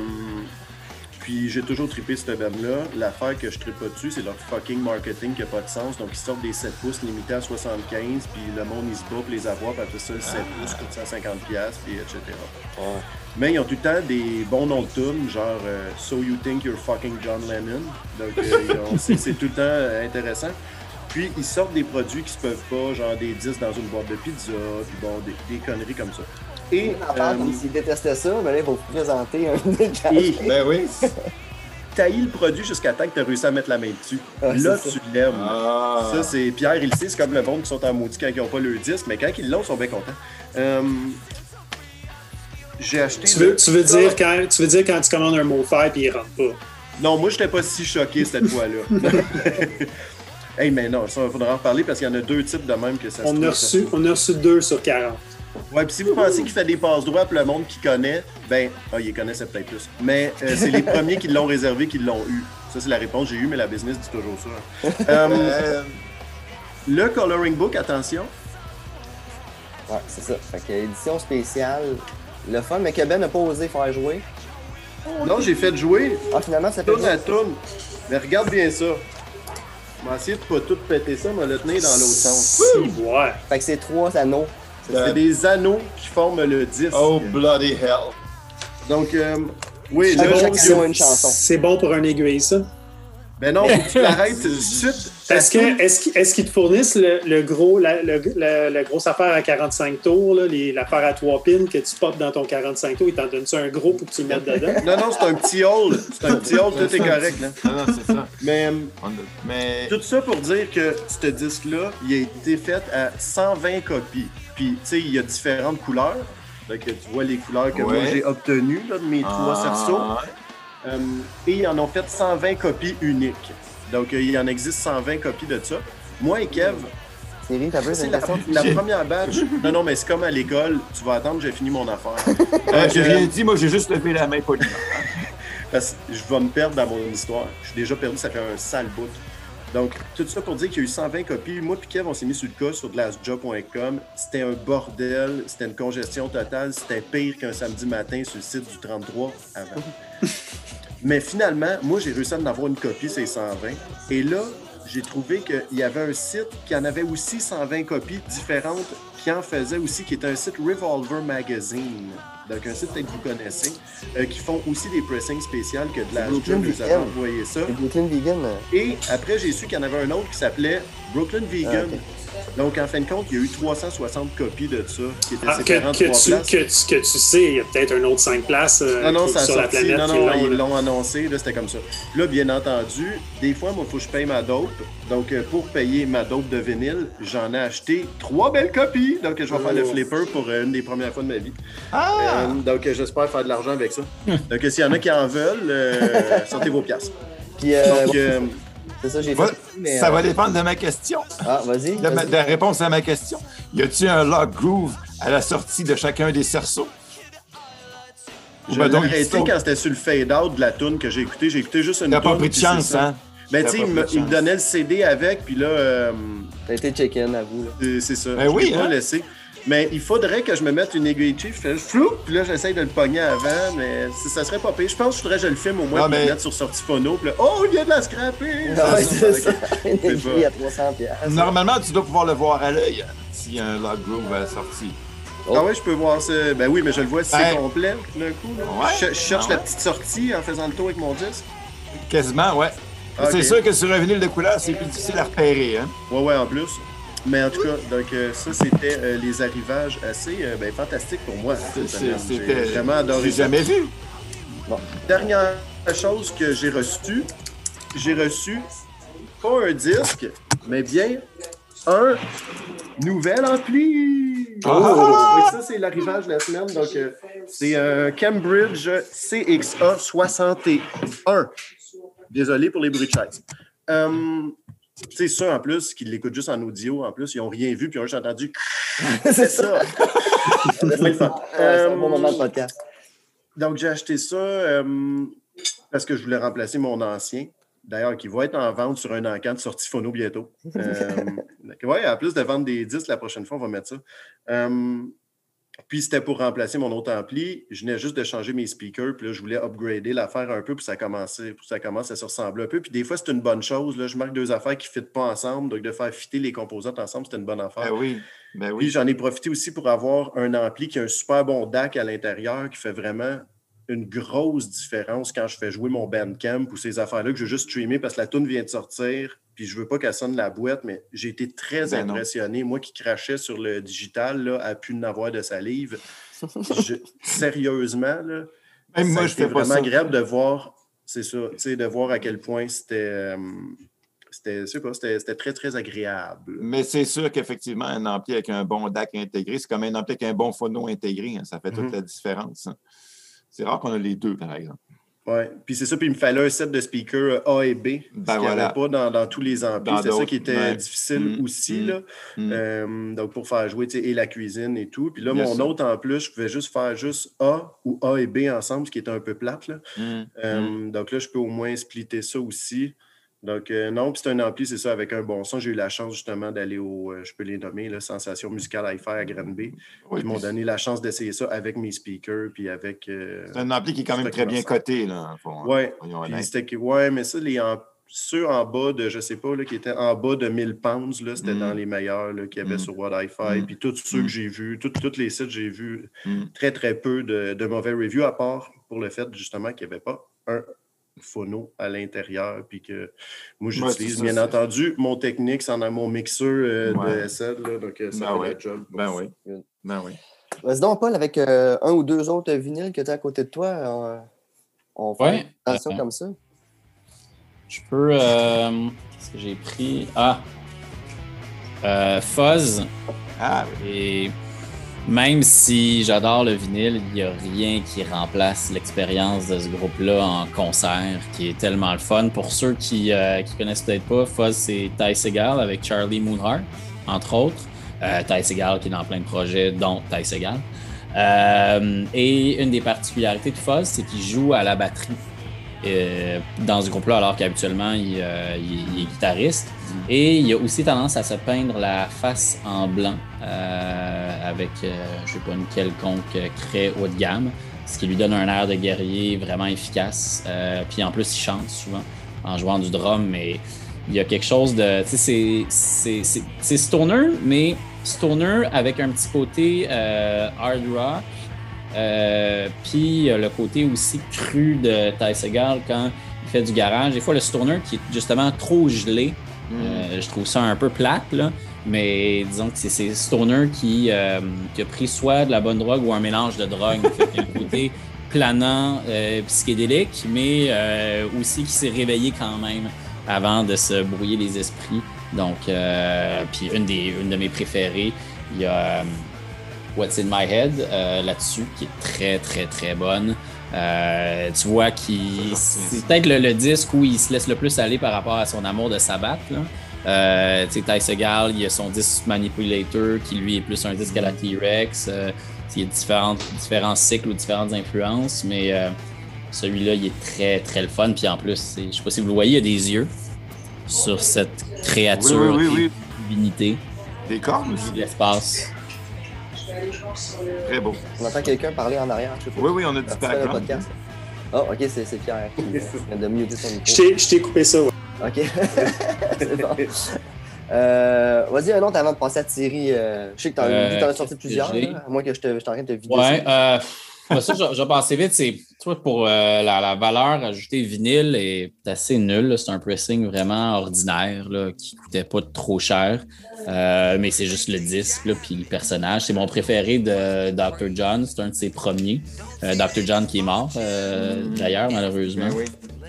puis j'ai toujours trippé cette band-là. L'affaire que je trippe pas dessus, c'est leur fucking marketing qui a pas de sens. Donc ils sortent des 7 pouces limités à 75, puis le monde il se bat pour les avoir, puis après ça, le 7 pouces coûte 150$, puis etc. Mais ils ont tout le temps des bons noms de tunes, genre euh, So You Think You're Fucking John Lennon. Donc euh, ils c'est tout le temps euh, intéressant. Puis ils sortent des produits qui se peuvent pas, genre des disques dans une boîte de pizza, puis bon, des, des conneries comme ça. Et, euh, détestaient ça, mais là, il faut vous présenter un et Ben oui. taillis le produit jusqu'à temps que tu as réussi à mettre la main dessus. Ah, Là, tu l'aimes. Ah. Ça, c'est Pierre, il sait, c'est comme le monde qui sont en maudit quand ils n'ont pas le disque, mais quand ils l'ont, ils sont bien contents. Euh, J'ai acheté. Tu veux, le- tu, veux dire quand, tu veux dire quand tu commandes un mot faire puis il rentre pas? Non, moi, je n'étais pas si choqué cette fois-là. hey, mais non, ça, il faudra en reparler parce qu'il y en a deux types de même que ça se On trouve, a, ça. reçu, on a reçu 2 sur 40. Ouais, puis si vous pensez qu'il fait des passes droits pour le monde qui connaît, ben, ah, il les connaissait peut-être plus. Mais euh, c'est les premiers qui l'ont réservé qui l'ont eu. Ça, c'est la réponse que j'ai eue, mais la business dit toujours ça. Euh, Euh, le coloring book, attention. Ouais, c'est ça. Fait que édition spéciale, le fun, mais que Ben n'a pas osé faire jouer. Non, j'ai fait jouer Ah, finalement, ça fait tourne à tourne. Mais regarde bien ça. On va essayer de pas tout péter ça, mais le tenir dans l'autre sens. Ouais. Fait que c'est trois anneaux. C'est des anneaux qui forment le disque. Oh, bloody hell. Donc, euh, oui, là, anneau a une chanson. C'est bon pour un aiguille, ça. Ben non, faut que tu l'arrêtes tout de suite. Est-ce que- est-ce qu'ils est-ce qu'ils te fournissent le, le gros, la, le- la- la grosse affaire à 45 tours, là, les- l'affaire à trois pins que tu popes dans ton 45 tours, ils t'en donnent ça un gros pour que tu le mettes dedans? Non, non, c'est un petit hall. C'est un petit hall, tout est correct. Là. Non, non, c'est ça. Mais Mais. tout ça pour dire que ce disque-là, il a été fait à 120 copies. Puis, tu sais, il y a différentes couleurs. Donc, tu vois les couleurs que moi j'ai obtenues là, de mes trois Ah, cerceaux. Euh, et ils en ont fait 120 copies uniques. Donc, euh, il en existe 120 copies de ça. Moi et Kev, c'est la, la première batch. Non, non, mais c'est comme à l'école. Tu vas attendre, j'ai fini mon affaire. Euh, J'ai rien dit, moi j'ai juste levé la main poliment. Parce que je vais me perdre dans mon histoire. Je suis déjà perdu, ça fait un sale bout. Donc, tout ça pour dire qu'il y a eu 120 copies. Moi et Kev, on s'est mis sur le cas sur glassjob.com. C'était un bordel, c'était une congestion totale, c'était pire qu'un samedi matin sur le site du 33 avant. Mais finalement, moi, j'ai réussi à en avoir une copie, c'est 120. Et là, j'ai trouvé qu'il y avait un site qui en avait aussi 120 copies différentes, qui en faisait aussi, qui est un site Revolver Magazine. Donc, un site peut-être que vous connaissez, euh, qui font aussi des pressings spéciales que de la Brooklyn Job nous Vegan. envoyé ça. Brooklyn Vegan. Et après, j'ai su qu'il y en avait un autre qui s'appelait Brooklyn Vegan. Ah. Donc, en fin de compte, il y a eu 360 copies de ça, qui étaient Ah, que, en que trois tu, places. que, tu, que tu sais, il y a peut-être un autre 5 places euh, Non, non, ça a sur la sorti. planète Non, non, ils là. l'ont annoncé. Là, c'était comme ça. Là, bien entendu, des fois, moi, il faut que je paye ma dope. Donc, euh, pour payer ma dope de vinyle, j'en ai acheté trois belles copies. Donc, je vais faire le Oh. flipper pour euh, une des premières fois de ma vie. Ah! Euh, donc, euh, j'espère faire de l'argent avec ça. donc, euh, s'il y en a qui en veulent, euh, sortez vos piastres. Puis, euh, Donc, euh, c'est ça, j'ai Va- fait. mais, Ça euh, va dépendre de ma question. Ah, vas-y. De, ma- vas-y. de la réponse à ma question. Y a-t-il un lock groove à la sortie de chacun des cerceaux? Ou je ben l'ai donc, arrêté quand c'était sur le fade-out de la tune que j'ai écouté. J'ai écouté juste une T'as pas tune, pris de chance, ça. hein? Ben, T'as tu sais, il, me, il donnait le CD avec, puis là, euh, T'as été check-in à vous. là. c'est c'est ça. Ben je oui, pas hein? laissé. Mais il faudrait que je me mette une aiguille chief. Je fais flou, puis là, j'essaye de le pogner avant, mais si ça serait pas pire. Je pense qu'il faudrait que je le filme au moins Non, pour mais- le mettre sur sortie phono. Puis là, oh, il vient de la scraper! Ah ouais, c'est ça. Une C'est aiguille à 300 piastres. Normalement, tu dois pouvoir le voir à l'œil hein, s'il y a un lock groove à la sortie. Ah ouais, je peux voir ça. Ben oui, mais je le vois si c'est Ben- complet d'un coup. là. Ouais. Je, je cherche ouais. la petite sortie en faisant le tour avec mon disque. Quasiment, ouais. Ah, C'est sûr que sur un vinyle de couleur, c'est plus difficile à repérer. Hein? Ouais, ouais, en plus. Mais en tout cas, donc euh, ça, c'était euh, les arrivages assez euh, ben, fantastiques pour moi. C'était. vraiment adoré J'ai jamais vu. Dernière chose que j'ai reçue, j'ai reçu pas un disque, mais bien un nouvel ampli. Ah! Oui, ça, c'est l'arrivage de la semaine. Donc, c'est un Cambridge CXA 61. Désolé pour les bruits de chaise. Sais, ça, en plus, qui l'écoutent juste en audio, en plus, ils n'ont rien vu, puis ils ont juste entendu. c'est ça. C'est un bon Euh, moment de podcast. donc, j'ai acheté ça euh, parce que je voulais remplacer mon ancien. D'ailleurs, qui va être en vente sur un encan de sortie phono bientôt. Euh, oui, en plus de vendre des disques, la prochaine fois, on va mettre ça. Euh, puis, c'était pour remplacer mon autre ampli. Je venais juste de changer mes speakers. Puis là, je voulais upgrader l'affaire un peu. Puis ça, commençait, puis ça commence à se ressembler un peu. Puis des fois, c'est une bonne chose. Là, je marque deux affaires qui ne fitent pas ensemble. Donc, de faire fitter les composantes ensemble, c'était une bonne affaire. Ben oui. Ben Puis oui. j'en ai profité aussi pour avoir un ampli qui a un super bon DAC à l'intérieur qui fait vraiment une grosse différence quand je fais jouer mon Bandcamp ou ces affaires-là que je veux juste streamer parce que la tune vient de sortir. Puis je veux pas qu'elle sonne la boîte, mais j'ai été très Ben non. impressionné. Moi qui crachais sur le digital, là, à pu n'avoir de salive. Je- sérieusement, là, Même moi, pas vraiment ça. agréable de voir, c'est ça, tu sais, de voir à quel point c'était. euh, c'était, c'était c'était très, très agréable. Mais c'est sûr qu'effectivement, un ampli avec un bon DAC intégré, c'est comme un ampli avec un bon phono intégré. hein. Ça fait toute Mhm. la différence. hein. C'est rare qu'on a les deux, par exemple. Oui, puis c'est ça, puis il me fallait un set de speakers A et B, Ben ce qu'il n'y voilà. avait pas dans, dans tous les amplis. C'est ça qui était ouais. difficile Mm, aussi, mm, là. mm. Euh, donc, pour faire jouer, tu sais, et la cuisine et tout. Puis là, Bien mon sûr. autre, en plus, je pouvais juste faire juste A ou A et B ensemble, ce qui était un peu plate, là. Euh, Donc là, je peux au moins splitter ça aussi. Donc, euh, non, puis c'est un ampli, c'est ça, avec un bon son. J'ai eu la chance, justement, d'aller au, euh, je peux les nommer, là, Sensation musicale hi-fi à Granby. Oui, Ils m'ont donné la chance d'essayer ça avec mes speakers, puis avec... euh, C'est un ampli qui est quand même très bien coté. Là, en fond, hein. Honnête. c'était ouais, mais ça, les ceux en bas de, je sais pas, là, qui étaient en bas de 1000 pounds, là, c'était Mm. dans les meilleurs là, qu'il y avait Mm. sur What Fi. Mm. Puis tous ceux Mm. que j'ai vus, tous les sites, j'ai vu Mm. très, très peu de, de mauvais reviews, à part pour le fait justement qu'il n'y avait pas un phono à l'intérieur. Puis que moi, j'utilise, bien entendu, mon technique, c'en a mon mixeur euh, Ouais. de SL. Là, donc, euh, ça Ben fait ouais. le job. Ben oui. Ben oui. Vas-y donc, Paul, avec euh, un ou deux autres vinyles que tu as à côté de toi, on, on fait Ouais. attention comme ça. Je peux. euh, Qu'est-ce que j'ai pris? Ah! Euh, Fuzz. Ah, Et même si j'adore le vinyle, il n'y a rien qui remplace l'expérience de ce groupe-là en concert, qui est tellement le fun. Pour ceux qui ne connaissent peut-être pas, Fuzz, c'est Ty Segal avec Charlie Moonheart, entre autres. Euh, Ty Segal qui est dans plein de projets, dont Ty Segal. Euh, et une des particularités de Fuzz, c'est qu'il joue à la batterie euh, dans ce groupe-là, alors qu'habituellement, il, euh, il- il est guitariste. Et il a aussi tendance à se peindre la face en blanc euh, avec, je sais pas, une quelconque craie haut de gamme, ce qui lui donne un air de guerrier vraiment efficace. Puis en plus, il chante souvent en jouant du drum, mais il y a quelque chose de. Tu sais, c'est- c'est- stoner, mais stoner avec un petit côté hard rock. Euh, puis le côté aussi cru de Ty Segal quand il fait du garage. Des fois, le stoner qui est justement trop gelé, Mm. euh, je trouve ça un peu plate, là. mais disons que c'est- Stoner qui, euh, qui a pris soit de la bonne drogue ou un mélange de drogue. Fait qu'il y a un côté planant, euh, psychédélique, mais euh, aussi qui s'est réveillé quand même avant de se brouiller les esprits. Donc, euh, puis une, des, une de mes préférées, il y a euh, What's in My Head euh, là-dessus, qui est très, très, très bonne. Euh, tu vois qu'il c'est peut-être le, le disque où il se laisse le plus aller par rapport à son amour de Sabbath. Là. Euh, tu sais, Ty Segal, il y a son disque Manipulator qui lui est plus un disque à la T-Rex. Euh, il y a différentes, différents cycles ou différentes influences, mais celui-là, il est très, très le fun. Puis en plus, je sais pas si vous le voyez, il y a des yeux sur cette créature Oui, oui, oui, oui. divinité Des cornes aussi. l'espace. Très beau. On entend quelqu'un parler en arrière, je sais pas. Oui, oui, on a du Ça fait le background. podcast. Oh, ok, c'est c'est Pierre qui euh, vient de muter son micro. Je t'ai- je t'ai coupé ça. ouais. Ok. c'est bon. Euh, Vas-y, un autre avant de passer à Thierry. Euh, je sais que t'en Euh, t'en as sorti plusieurs, à moins que je, te, je en train de te vider. Ouais, ça. je, je vais passer vite. C'est, tu vois, pour euh, la, la valeur ajoutée vinyle est assez nulle. C'est un pressing vraiment ordinaire là, qui coûtait pas trop cher. Euh, mais c'est juste le disque puis le personnage. C'est mon préféré de Dr. John. C'est un de ses premiers. Euh, Dr. John qui est mort, euh, d'ailleurs, malheureusement. Ben oui.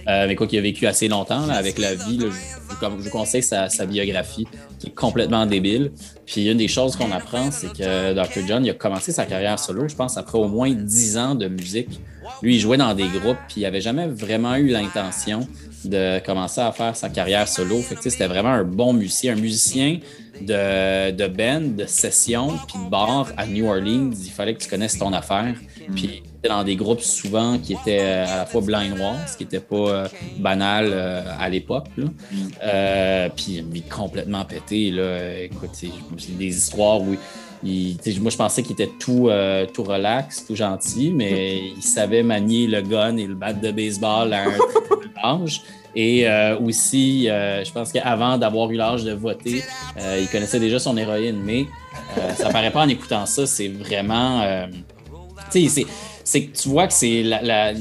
Euh, mais quoi qu'il a vécu assez longtemps là, avec la vie, je, vous conseille sa, biographie qui est complètement débile. Puis une des choses qu'on apprend, c'est que Dr. John il a commencé sa carrière solo, je pense, après au moins 10 ans de musique. Lui, il jouait dans des groupes, puis il avait jamais vraiment eu l'intention de commencer à faire sa carrière solo. C'était vraiment un bon musicien, un musicien de, de band, de session, puis de bar à New Orleans. Il fallait que tu connaisses ton affaire. Puis il était dans des groupes souvent qui étaient euh, à la fois blanc et noir, ce qui n'était pas euh, banal euh, à l'époque. Euh, puis il est complètement pété. Là. Écoute, c'est des histoires où il, moi je pensais qu'il était tout, tout relax, tout gentil, mais il savait manier le gun et le bat de baseball à un âge. Et euh, aussi, euh, je pense qu'avant d'avoir eu l'âge de voter, euh, il connaissait déjà son héroïne, mais ça paraît pas en écoutant ça, c'est vraiment. Euh, c'est- que tu vois que c'est la, la-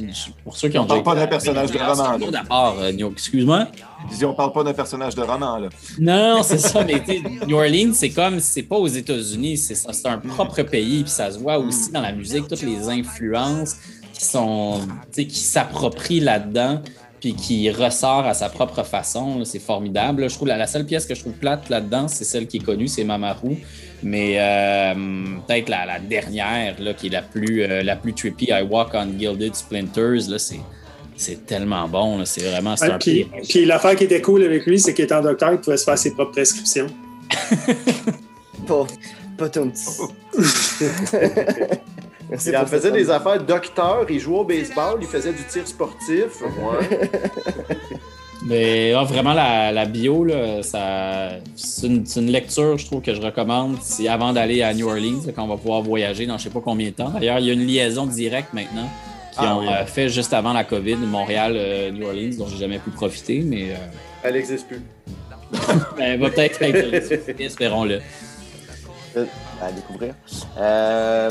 Pour ceux qui ont On parle déjà pas d'un personnage de roman. D'abord, euh, excuse-moi. On parle pas d'un personnage de roman, là. Non, non, c'est ça, mais New Orleans, c'est comme, c'est pas aux États-Unis, c'est un propre pays, puis ça se voit aussi dans la musique, toutes les influences qui sont, qui s'approprient là-dedans, puis qui ressort à sa propre façon, c'est formidable. Je trouve la, la seule pièce que je trouve plate là-dedans, c'est celle qui est connue, c'est Mamaru, mais euh, peut-être la, la dernière, là, qui est la plus, euh, la plus trippy, I Walk on Gilded Splinters, là, c'est, c'est tellement bon, c'est vraiment, c'est Ouais, un puis, peu- puis l'affaire qui était cool avec lui, c'est qu'il étant docteur, il pouvait se faire ses propres prescriptions. Pas, pas ton. Merci Il en faisait des affaires docteur, il jouait au baseball, il faisait du tir sportif. Ouais. Mais ah, vraiment, la, la bio, là, ça, c'est, une, c'est une lecture, je trouve, que je recommande si, avant d'aller à New Orleans, là, quand on va pouvoir voyager dans je sais pas combien de temps. D'ailleurs, il y a une liaison directe maintenant qui Ah ont oui. euh, fait juste avant la COVID, Montréal-New Orleans, dont j'ai jamais pu profiter, mais euh, Elle n'existe plus. Ben, elle va peut-être être espérons-le. À découvrir. Euh,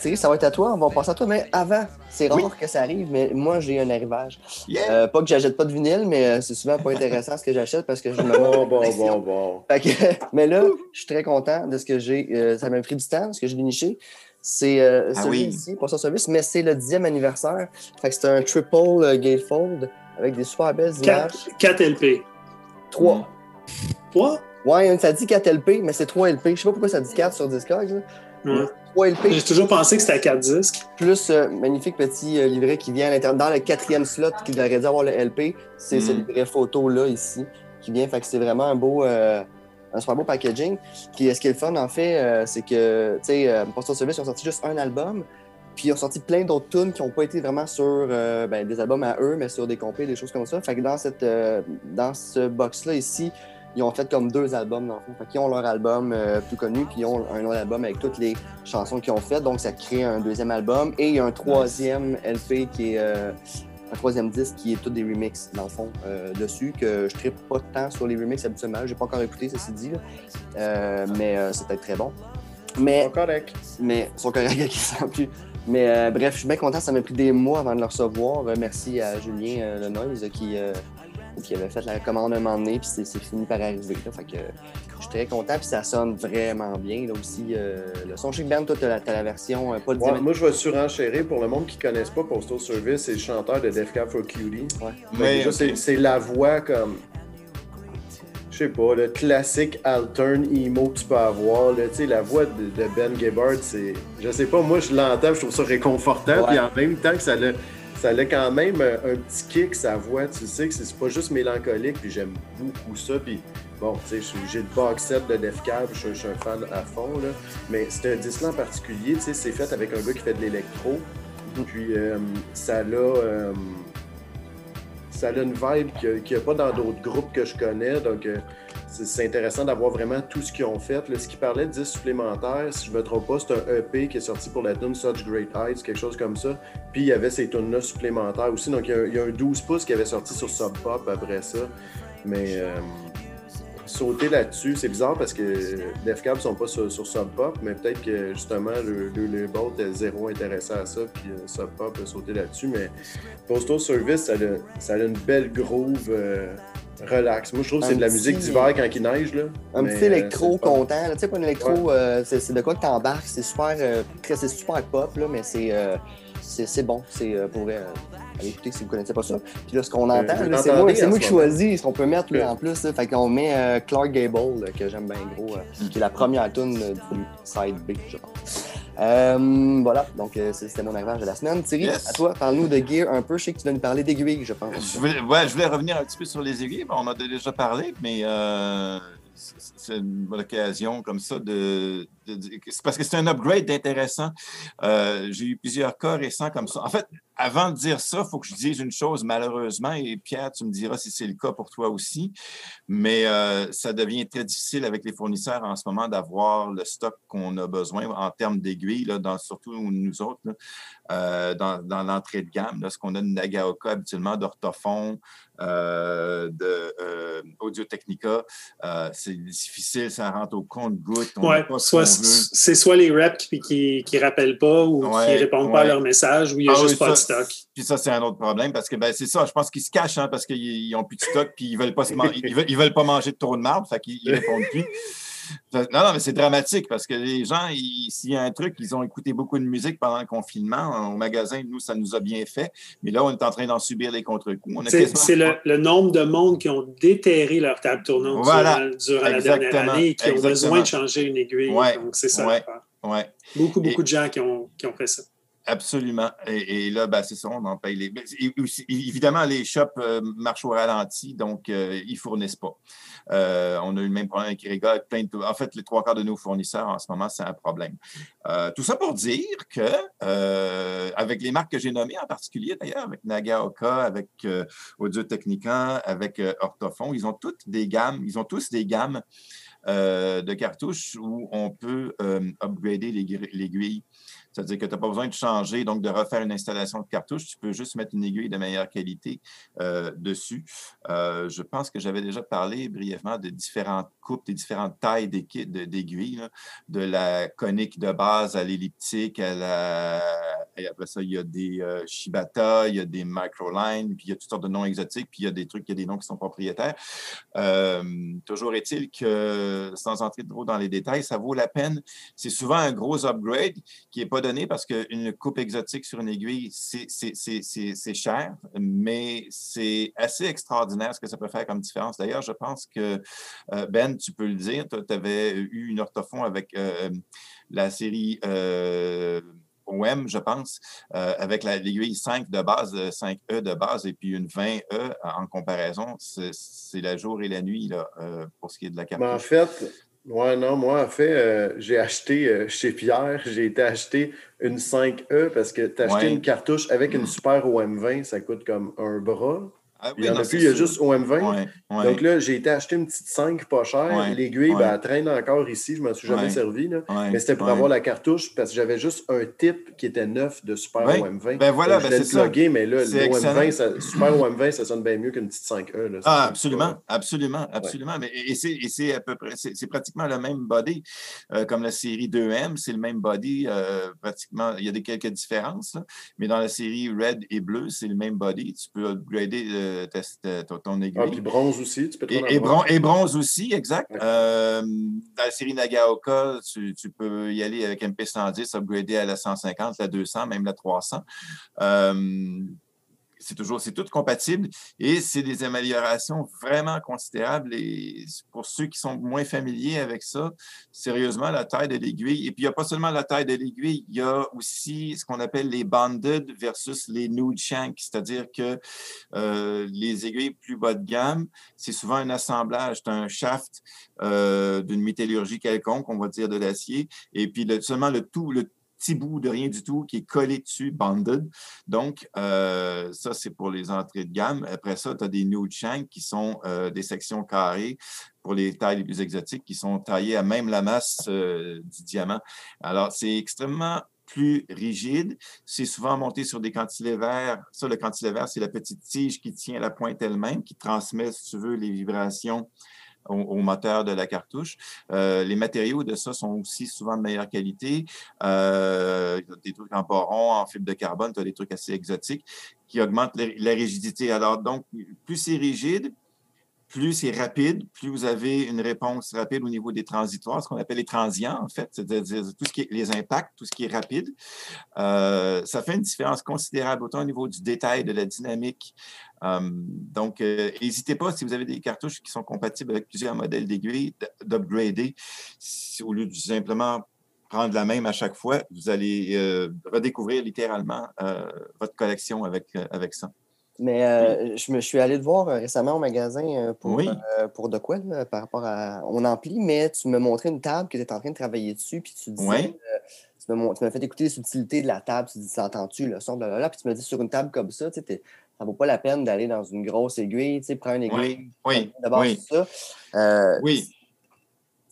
Thierry, ça va être à toi. On va passer à toi. Mais avant, c'est rare Oui. que ça arrive, mais moi, j'ai un arrivage. Yeah! Euh, pas que j'achète pas de vinyle, mais euh, c'est souvent pas intéressant ce que j'achète parce que je me Bon, bon, bon, bon. Fait que- mais là, je suis très content de ce que j'ai. euh, ça m'a pris du temps, ce que j'ai déniché. C'est euh, Ah celui oui. ici, pas son service, mais c'est le dixième anniversaire. Fait que c'est un triple euh, gatefold avec des super belles images. 4, 4 LP. Trois. 3? Ouais, ça dit 4 LP, mais c'est 3 LP. Je sais pas pourquoi ça dit 4 sur Discogs. là. Ouais. 3 LP J'ai toujours pensé que c'était à 4 disques. plus euh, magnifique petit euh, livret qui vient à l'intérieur. Dans le quatrième slot qui devrait dû avoir le LP, c'est ce Mhm. livret photo-là ici qui vient. Fait que c'est vraiment un beau, euh, un super beau packaging. Puis ce qui est le fun, en fait, c'est que, tu sais, Postal Service, ils ont sorti juste un album. Puis ils ont sorti plein d'autres tunes qui n'ont pas été vraiment sur euh, ben, des albums à eux, mais sur des compés, des choses comme ça. Fait que dans, cette, euh, dans ce box-là ici, ils ont fait comme deux albums dans le fond. Fait qu'ils ont leur album euh, plus connu, puis ils ont un autre album avec toutes les chansons qu'ils ont faites. Donc ça crée un deuxième album. Et il y a un troisième LP qui est euh, un troisième disque qui est tous des remixes dans le fond euh, dessus, que je ne pas tant sur les remixes habituellement. J'ai pas encore écouté, ceci dit. là. Mais c'est peut-être très bon. Mais Bon, correct. mais ils sont corrects qui sent plus. Mais bref, je suis bien content. Ça m'a pris des mois avant de le recevoir. Merci à Julien euh, Le Noise qui, qui avait fait la commande un moment donné, puis c'est c'est fini par arriver. là. Fait que je suis très content, puis ça sonne vraiment bien. Là aussi, euh, le son Chic Band, toi, t'as la, t'as la version, euh, pas le Ouais, moi, je vais surenchérir pour le monde qui ne connaisse pas Postal Service, c'est le chanteur de Def Cab for Cutie. Ouais. Mais, déjà, c'est- la voix comme. Je sais pas, le classique altern emo que tu peux avoir. là. Tu sais, la voix de, de Ben Gibbard, c'est. Je sais pas, moi, je l'entends, je trouve ça réconfortant. Puis en même temps que ça l'a. Ça a quand même un un petit kick, sa voix. Tu sais que c'est pas juste mélancolique, puis j'aime beaucoup ça. Puis bon, tu sais, j'ai le box set de Def Cab, je suis- je suis un fan à fond, là. Mais c'est un disque en particulier, tu sais, c'est fait avec un gars qui fait de l'électro. Puis euh, ça a. euh, ça a une vibe qu'il n'y a, pas dans d'autres groupes que je connais. Donc, euh, c'est intéressant d'avoir vraiment tout ce qu'ils ont fait. Là, ce qui parlait de 10 supplémentaires, si je me trompe pas, c'est un EP qui est sorti pour la tune Such Great Heights, quelque chose comme ça. Puis il y avait ces tunes-là supplémentaires aussi. Donc, il y, a, un 12 pouces qui avait sorti sur Sub Pop après ça. Mais euh, sauter là-dessus, c'est bizarre parce que Def Cab sont pas sur, sur Sub Pop, mais peut-être que justement le, le label était zéro intéressé à ça, puis euh, Sub Pop a sauté là-dessus. Mais Postal Service, ça a, ça a une belle groove euh, relax. Moi, je trouve que c'est de la musique d'hiver quand il neige. Là. Un petit électro euh, fun. content. Tu sais, pas un électro, euh, c'est de quoi que t'embarques. C'est super, euh, c'est super pop, là, mais c'est c'est bon. C'est pour vrai, allez écouter si vous connaissez pas ça. Puis là, ce qu'on entend, c'est moi, moi qui choisis ce qu'on peut mettre en plus. Fait qu'on met Clark Gable, que j'aime bien gros, qui est la première tune du side B, je pense. Euh, voilà, donc euh, c'était mon arrivage de la semaine. Thierry, Yes. à toi, parle-nous de gear un peu. Je sais que tu vas nous parler d'aiguilles, je pense. Je voulais, ouais, je voulais revenir un petit peu sur les aiguilles. On en a déjà parlé, mais euh, c'est- une bonne occasion comme ça de. de- de- c'est parce que c'est un upgrade intéressant. Euh, J'ai eu plusieurs cas récents comme ça. En fait, avant de dire ça, il faut que je dise une chose, malheureusement, et Pierre, tu me diras si c'est le cas pour toi aussi, mais euh, ça devient très difficile avec les fournisseurs en ce moment d'avoir le stock qu'on a besoin en termes d'aiguilles, surtout nous autres, là, euh, dans, dans l'entrée de gamme. Là, ce qu'on a de Nagaoka habituellement, d'Ortofon, euh, de euh, Audio Technica, euh, c'est difficile, ça rentre au compte-goutte. Ouais, soit, c'est soit les reps qui, qui, qui rappellent pas ou qui Ouais, répondent pas à leur message ou il n'y a Ah juste oui, pas de ça, stock. Puis ça, c'est un autre problème parce que ben, c'est ça, je pense qu'ils se cachent hein, parce qu'ils n'ont plus de stock puis ils veulent pas se man- ils, veulent, ils veulent pas manger de trop de marbre, fait qu'ils ils répondent plus. Non, non, mais c'est dramatique parce que les gens, s'il y a un truc, ils ont écouté beaucoup de musique pendant le confinement. Au magasin, nous, ça nous a bien fait. Mais là, on est en train d'en subir les contre-coups. C'est quasiment- le, le nombre de monde qui ont déterré leur table tournante Voilà. durant, durant la dernière année et qui ont besoin de changer une aiguille. Ouais. Donc, c'est ça. Ouais. l'affaire. Ouais. Beaucoup, beaucoup Et- de gens qui ont, qui ont fait ça. Absolument. Et, là, ben, c'est ça, on en paye les. évidemment, les shops euh, marchent au ralenti, donc euh, ils ne fournissent pas. Euh, on a eu le même problème avec Irega. plein de- En fait, les trois quarts de nos fournisseurs en ce moment, c'est un problème. Tout ça pour dire que, avec les marques que j'ai nommées en particulier d'ailleurs, avec Nagaoka, avec Audio Technica, avec Ortofon, ils ont toutes des gammes, ils ont tous des gammes de cartouches où on peut upgrader l'aiguille. C'est-à-dire que tu n'as pas besoin de changer, donc de refaire une installation de cartouche. Tu peux juste mettre une aiguille de meilleure qualité euh, dessus. Euh, je pense que j'avais déjà parlé brièvement de différentes des différentes tailles d'aiguilles, de, la conique de base à l'elliptique. Et après ça, il y a des euh, Shibata, il y a des Microline, puis il y a toutes sortes de noms exotiques, puis il y a des trucs, il y a des noms qui sont propriétaires. toujours est-il que, sans entrer trop dans les détails, ça vaut la peine. C'est souvent un gros upgrade qui n'est pas donné parce qu'une coupe exotique sur une aiguille, c'est cher, mais c'est assez extraordinaire ce que ça peut faire comme différence. D'ailleurs, je pense que, euh, Ben, tu peux le dire, tu avais eu une orthophon avec euh, la série euh, OM, je pense, avec l'aiguille 5 de base, 5E de base et puis une 20E en comparaison. C'est la jour et la nuit là, pour ce qui est de la carte. en fait, Ouais, non, moi, en fait, euh, j'ai acheté euh, chez Pierre, j'ai été acheter une 5E parce que tu as acheté une cartouche avec une super OM20, ça coûte comme un bras. Ah il y en a plus, il y a juste OM20. Donc là, j'ai été acheter une petite 5 pas chère. L'aiguille, ben, elle traîne encore ici. Je ne m'en suis jamais servi. Là. Mais c'était pour avoir la cartouche parce que j'avais juste un type qui était neuf de Super OM20. Ben voilà, ben c'est ça. mais là, OM20, ça, Super OM20, ça sonne bien mieux qu'une petite 5E. Là, ah, absolument, absolument, absolument. Mais, et c'est à peu près, c'est pratiquement le même body. Euh, comme la série 2M, c'est le même body. Euh, pratiquement, il y a des quelques différences. mais dans la série Red et Bleu, c'est le même body. Tu peux upgrader. Euh, test ton, aiguille. Ah, puis bronze aussi, tu peux et, et, et, bronze aussi, exact. Euh, dans la série Nagaoka, tu, tu, peux y aller avec MP110, upgrader à la 150, la 200, même la 300. Euh, c'est toujours, c'est tout compatible et c'est des améliorations vraiment considérables. Et pour ceux qui sont moins familiers avec ça, sérieusement, la taille de l'aiguille. Et puis, il n'y a pas seulement la taille de l'aiguille, il y a aussi ce qu'on appelle les bonded versus les nude shank, c'est-à-dire que euh, les aiguilles plus bas de gamme, c'est souvent un assemblage d'un shaft euh, d'une métallurgie quelconque, on va dire de l'acier, et puis seulement le tout, le petit bout de rien du tout qui est collé dessus, bonded. Donc, euh, ça, c'est pour les entrées de gamme. Après ça, tu as des nude shank qui sont euh, des sections carrées pour les tailles les plus exotiques qui sont taillées à même la masse euh, du diamant. Alors, c'est extrêmement plus rigide. C'est souvent monté sur des cantilevers. Ça, le cantilever, c'est la petite tige qui tient la pointe elle-même, qui transmet, si tu veux, les vibrations au, moteur de la cartouche. Euh, les matériaux de ça sont aussi souvent de meilleure qualité. Euh, des trucs en boron, en fibre de carbone, tu as des trucs assez exotiques qui augmentent la, rigidité. Alors, donc, plus c'est rigide, plus c'est rapide, plus vous avez une réponse rapide au niveau des transitoires, ce qu'on appelle les transients, en fait, c'est-à-dire tout ce qui est les impacts, tout ce qui est rapide. Euh, ça fait une différence considérable autant au niveau du détail, de la dynamique, Hum, donc, euh, n'hésitez pas, si vous avez des cartouches qui sont compatibles avec plusieurs modèles d'aiguilles, d'upgrader. Au lieu de simplement prendre la même à chaque fois, vous allez euh, redécouvrir littéralement euh, votre collection avec, avec ça. Mais je me suis allé te voir récemment au magasin pour, pour de quoi, par rapport à. On ampli, mais tu me montrais une table que tu étais en train de travailler dessus, puis tu disais. tu m'as fait écouter les subtilités de la table, tu dis, entends-tu le son de là, là, puis tu me dis sur une table comme ça, tu sais, ça vaut pas la peine d'aller dans une grosse aiguille, tu sais, prendre une aiguille. Oui, D'abord, oui. ça. Euh, oui.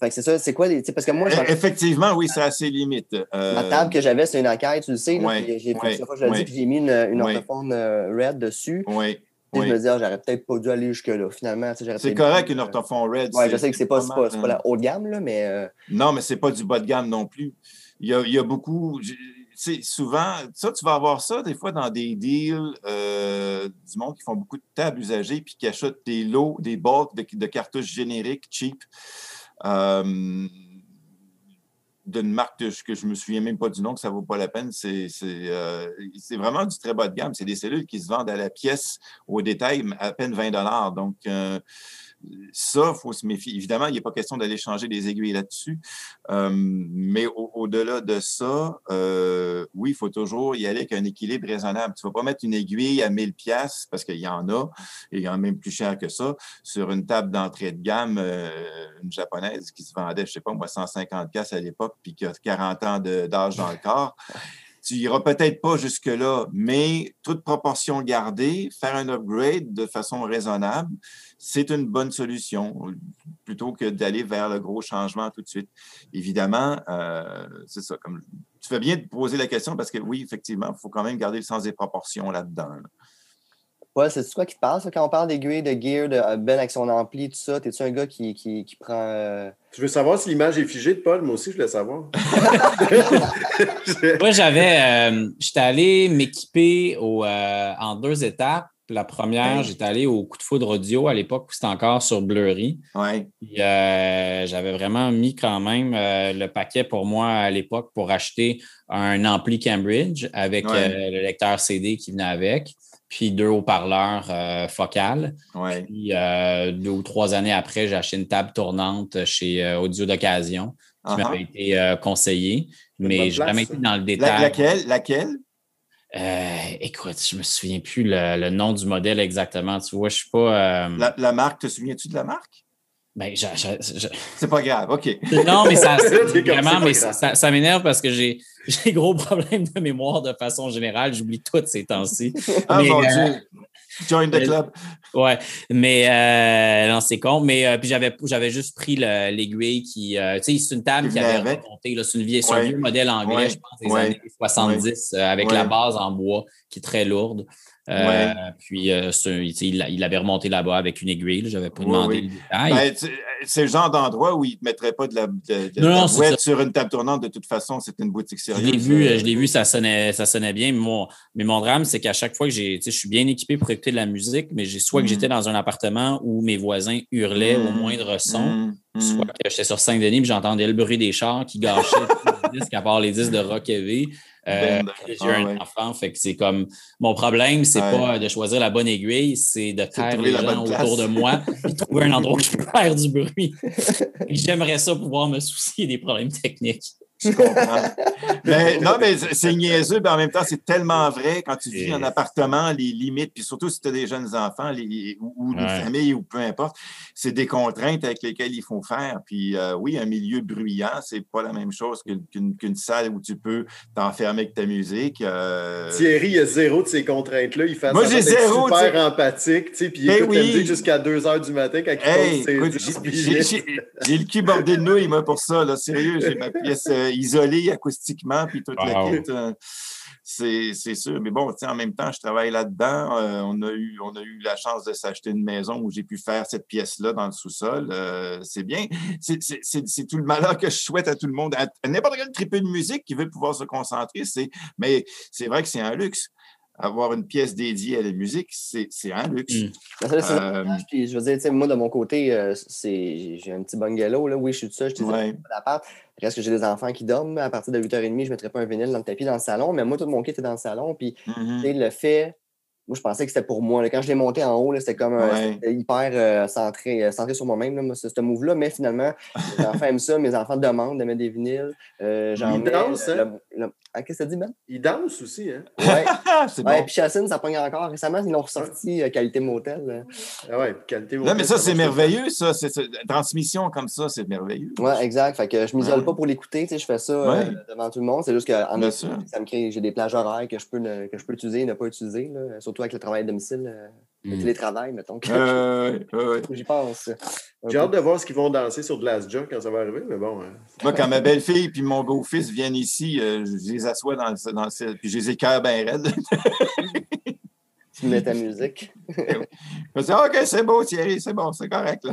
Fait que c'est ça, c'est quoi les. Parce que moi, e, Effectivement, oui, c'est assez limite. Euh... La table que j'avais, c'est une enquête, tu le sais. J'ai mis une, une orthophone euh, red dessus. Oui. Je me disais, ah, j'aurais peut-être pas dû aller jusque-là. Finalement, c'est correct une orthophone red. Oui, je sais que c'est pas, pas, pas, la haute gamme, là, mais. Euh, non, mais c'est pas du bas de gamme non plus. Il y a, il y a beaucoup souvent, ça, tu vas avoir ça des fois dans des deals euh, du monde qui font beaucoup de tables usagées puis qui achètent des lots, des bulks de, cartouches génériques cheap. Euh, d'une marque que je, me souviens même pas du nom, que ça vaut pas la peine. C'est euh, vraiment du très bas de gamme. C'est des cellules qui se vendent à la pièce, au détail, à peine 20 Donc, ça, il faut se méfier. Évidemment, il n'est pas question d'aller changer des aiguilles là-dessus. Euh, mais au-delà de ça, euh, oui, il faut toujours y aller avec un équilibre raisonnable. Tu ne vas pas mettre une aiguille à 1000 pièces parce qu'il y en a, et il y en a même plus cher que ça, sur une table d'entrée de gamme, euh, une japonaise qui se vendait, je ne sais pas, moi, 150 pièces à l'époque, puis qui a 40 ans d'âge dans le corps tu n'iras peut-être pas jusque-là, mais toute proportion gardée, faire un upgrade de façon raisonnable, c'est une bonne solution plutôt que d'aller vers le gros changement tout de suite. Évidemment, euh, c'est ça, tu fais bien de poser la question parce que oui, effectivement, il faut quand même garder le sens des proportions là-dedans. là. Ouais, c'est quoi qui te passe quand on parle d'aiguille, de gear, de euh, Ben avec son ampli, tout ça? T'es-tu un gars qui, qui, qui prend. euh, Tu veux savoir si l'image est figée de Paul? Moi aussi, je voulais savoir. Moi, j'avais. euh, j'étais allé m'équiper au, euh, en deux étapes. La première, j'étais allé au coup de foudre audio à l'époque où c'était encore sur Blurry. Ouais. Euh, j'avais vraiment mis quand même euh, le paquet pour moi à l'époque pour acheter un ampli Cambridge avec Ouais. euh, le lecteur CD qui venait avec, puis deux haut-parleurs euh, focales. Ouais. Puis euh, deux ou trois années après, j'ai acheté une table tournante chez euh, Audio d'occasion qui Uh-huh. m'avait été conseillée, mais je n'ai jamais été dans le La- détail. laquelle? Laquelle? Écoute, je me souviens plus le, le nom du modèle exactement. Tu vois, je suis pas. La, la marque, te souviens-tu de la marque? Ben, C'est pas grave, OK. Non, mais ça, vraiment, mais ça, ça- ça m'énerve parce que j'ai j'ai gros problèmes de mémoire de façon générale. J'oublie tout ces temps-ci. Ah, Mais, mon euh, Dieu! Join the club. Ouais, mais euh, non, c'est con. Mais euh, puis j'avais j'avais juste pris le- l'aiguille qui. tu sais, c'est une table Qui avait remonté. là, C'est une vieille- un vieux modèle anglais, Ouais. je pense, des Ouais. années 70, euh, avec la base en bois qui est très lourde. Euh, Ouais. Puis euh, il, il avait remonté là-bas avec une aiguille. là. J'avais pas demandé oui. le détail. Ben, c'est le genre d'endroit où ils ne te mettraient pas de la, de, de Non, la non, c'est boîte sur une table tournante. De toute façon, c'est une boutique Je sérieuse. l'ai vu, euh, je l'ai vu, ça sonnait, ça sonnait bien. Mais mon, mais mon drame, c'est qu'à chaque fois que j'ai, je suis bien équipé pour écouter de la musique, mais j'ai soit que Mm. j'étais dans un appartement où mes voisins hurlaient au Mm. moindre son, Mm, mm. soit que j'étais sur Saint-Denis et j'entendais le bruit des chars qui gâchaient tous les disques, à part les disques de rock heavy. Euh, Ben, j'ai ah un ouais. enfant, fait que c'est comme mon problème, c'est Ouais. pas de choisir la bonne aiguille, c'est de taire les gens autour de moi et trouver un endroit où je peux faire du bruit. J'aimerais ça pouvoir me soucier des problèmes techniques. Je comprends. mais, non, mais c'est niaiseux, mais en même temps, c'est tellement vrai quand tu vis en appartement, les limites, puis surtout si tu as des jeunes enfants les- ou, ou Ouais. famille ou peu importe, c'est des contraintes avec lesquelles il faut faire. Puis euh, oui, un milieu bruyant, c'est pas la même chose qu'une qu'une salle où tu peux t'enfermer avec ta musique. euh, Thierry, il a zéro de ces contraintes-là. Il fait Moi, j'ai zéro, super tu sais. empathique, tu sais, puis il Ben écoute la oui. musique jusqu'à 2 h du matin quand il Hey, j'ai le cul bordé de nouilles, moi, pour ça. Là, sérieux, j'ai ma pièce euh, isolée acoustiquement, puis toute la kit. euh, c'est sûr. Mais bon, en même temps, je travaille là-dedans. Euh, on, a eu, on a eu la chance de s'acheter une maison où j'ai pu faire cette pièce-là dans le sous-sol. Euh, c'est bien. C'est- tout le malheur que je souhaite à tout le monde. À, à n'importe quel tripeux de musique qui veut pouvoir se concentrer. Mais c'est vrai que c'est un luxe. Avoir une pièce dédiée à la musique, c'est un luxe. Mm. Ben, c'est Euh, puis je veux dire, moi, de mon côté, euh, c'est, j'ai un petit bungalow. Là. Oui, je suis tout seul, je te Ouais. pas d'appart. Reste que j'ai des enfants qui dorment. À partir de 8h30, je ne mettrais pas un vinyle dans le tapis dans le salon. Mais moi, tout mon kit est dans le salon. Puis, sais, le fait. Moi, je pensais que c'était pour moi. là. Quand je l'ai monté en haut, là, c'était comme Ouais. hyper euh, centré, euh, centré sur moi-même, ce, ce move-là. Mais finalement, les enfants aiment ça. Mes enfants demandent de mettre des vinyles. Euh, Ils dansent, hein? le- Ah, qu'est-ce que ça dit, Ben? Il danse aussi, hein? Ouais. Ah, c'est ouais bon. puis Chassin, ça pogne encore. Récemment, ils l'ont ressorti, euh, qualité motel. Ah ouais, qualité Non, mais ça, c'est merveilleux, ça. Transmission comme ça, c'est merveilleux. Ouais, exact. Fait que je m'isole Ouais. pas pour l'écouter, tu sais, je fais ça euh, Ouais. devant tout le monde. C'est juste que en ça me crée, j'ai des plages horaires que je peux ne- que je peux utiliser et ne pas utiliser, là. surtout avec le travail à domicile, euh, le Mm. télétravail, mettons. que Euh. J'y pense. J'ai hâte de voir ce qu'ils vont danser sur de Last Joe quand ça va arriver, mais bon. hein. Moi, quand ma belle-fille et mon beau-fils viennent ici, euh, je les assois dans le, dans le puis je les écœure bien raides. Tu mets ta musique. je dis, OK, c'est beau, Thierry, c'est bon, c'est correct. Là.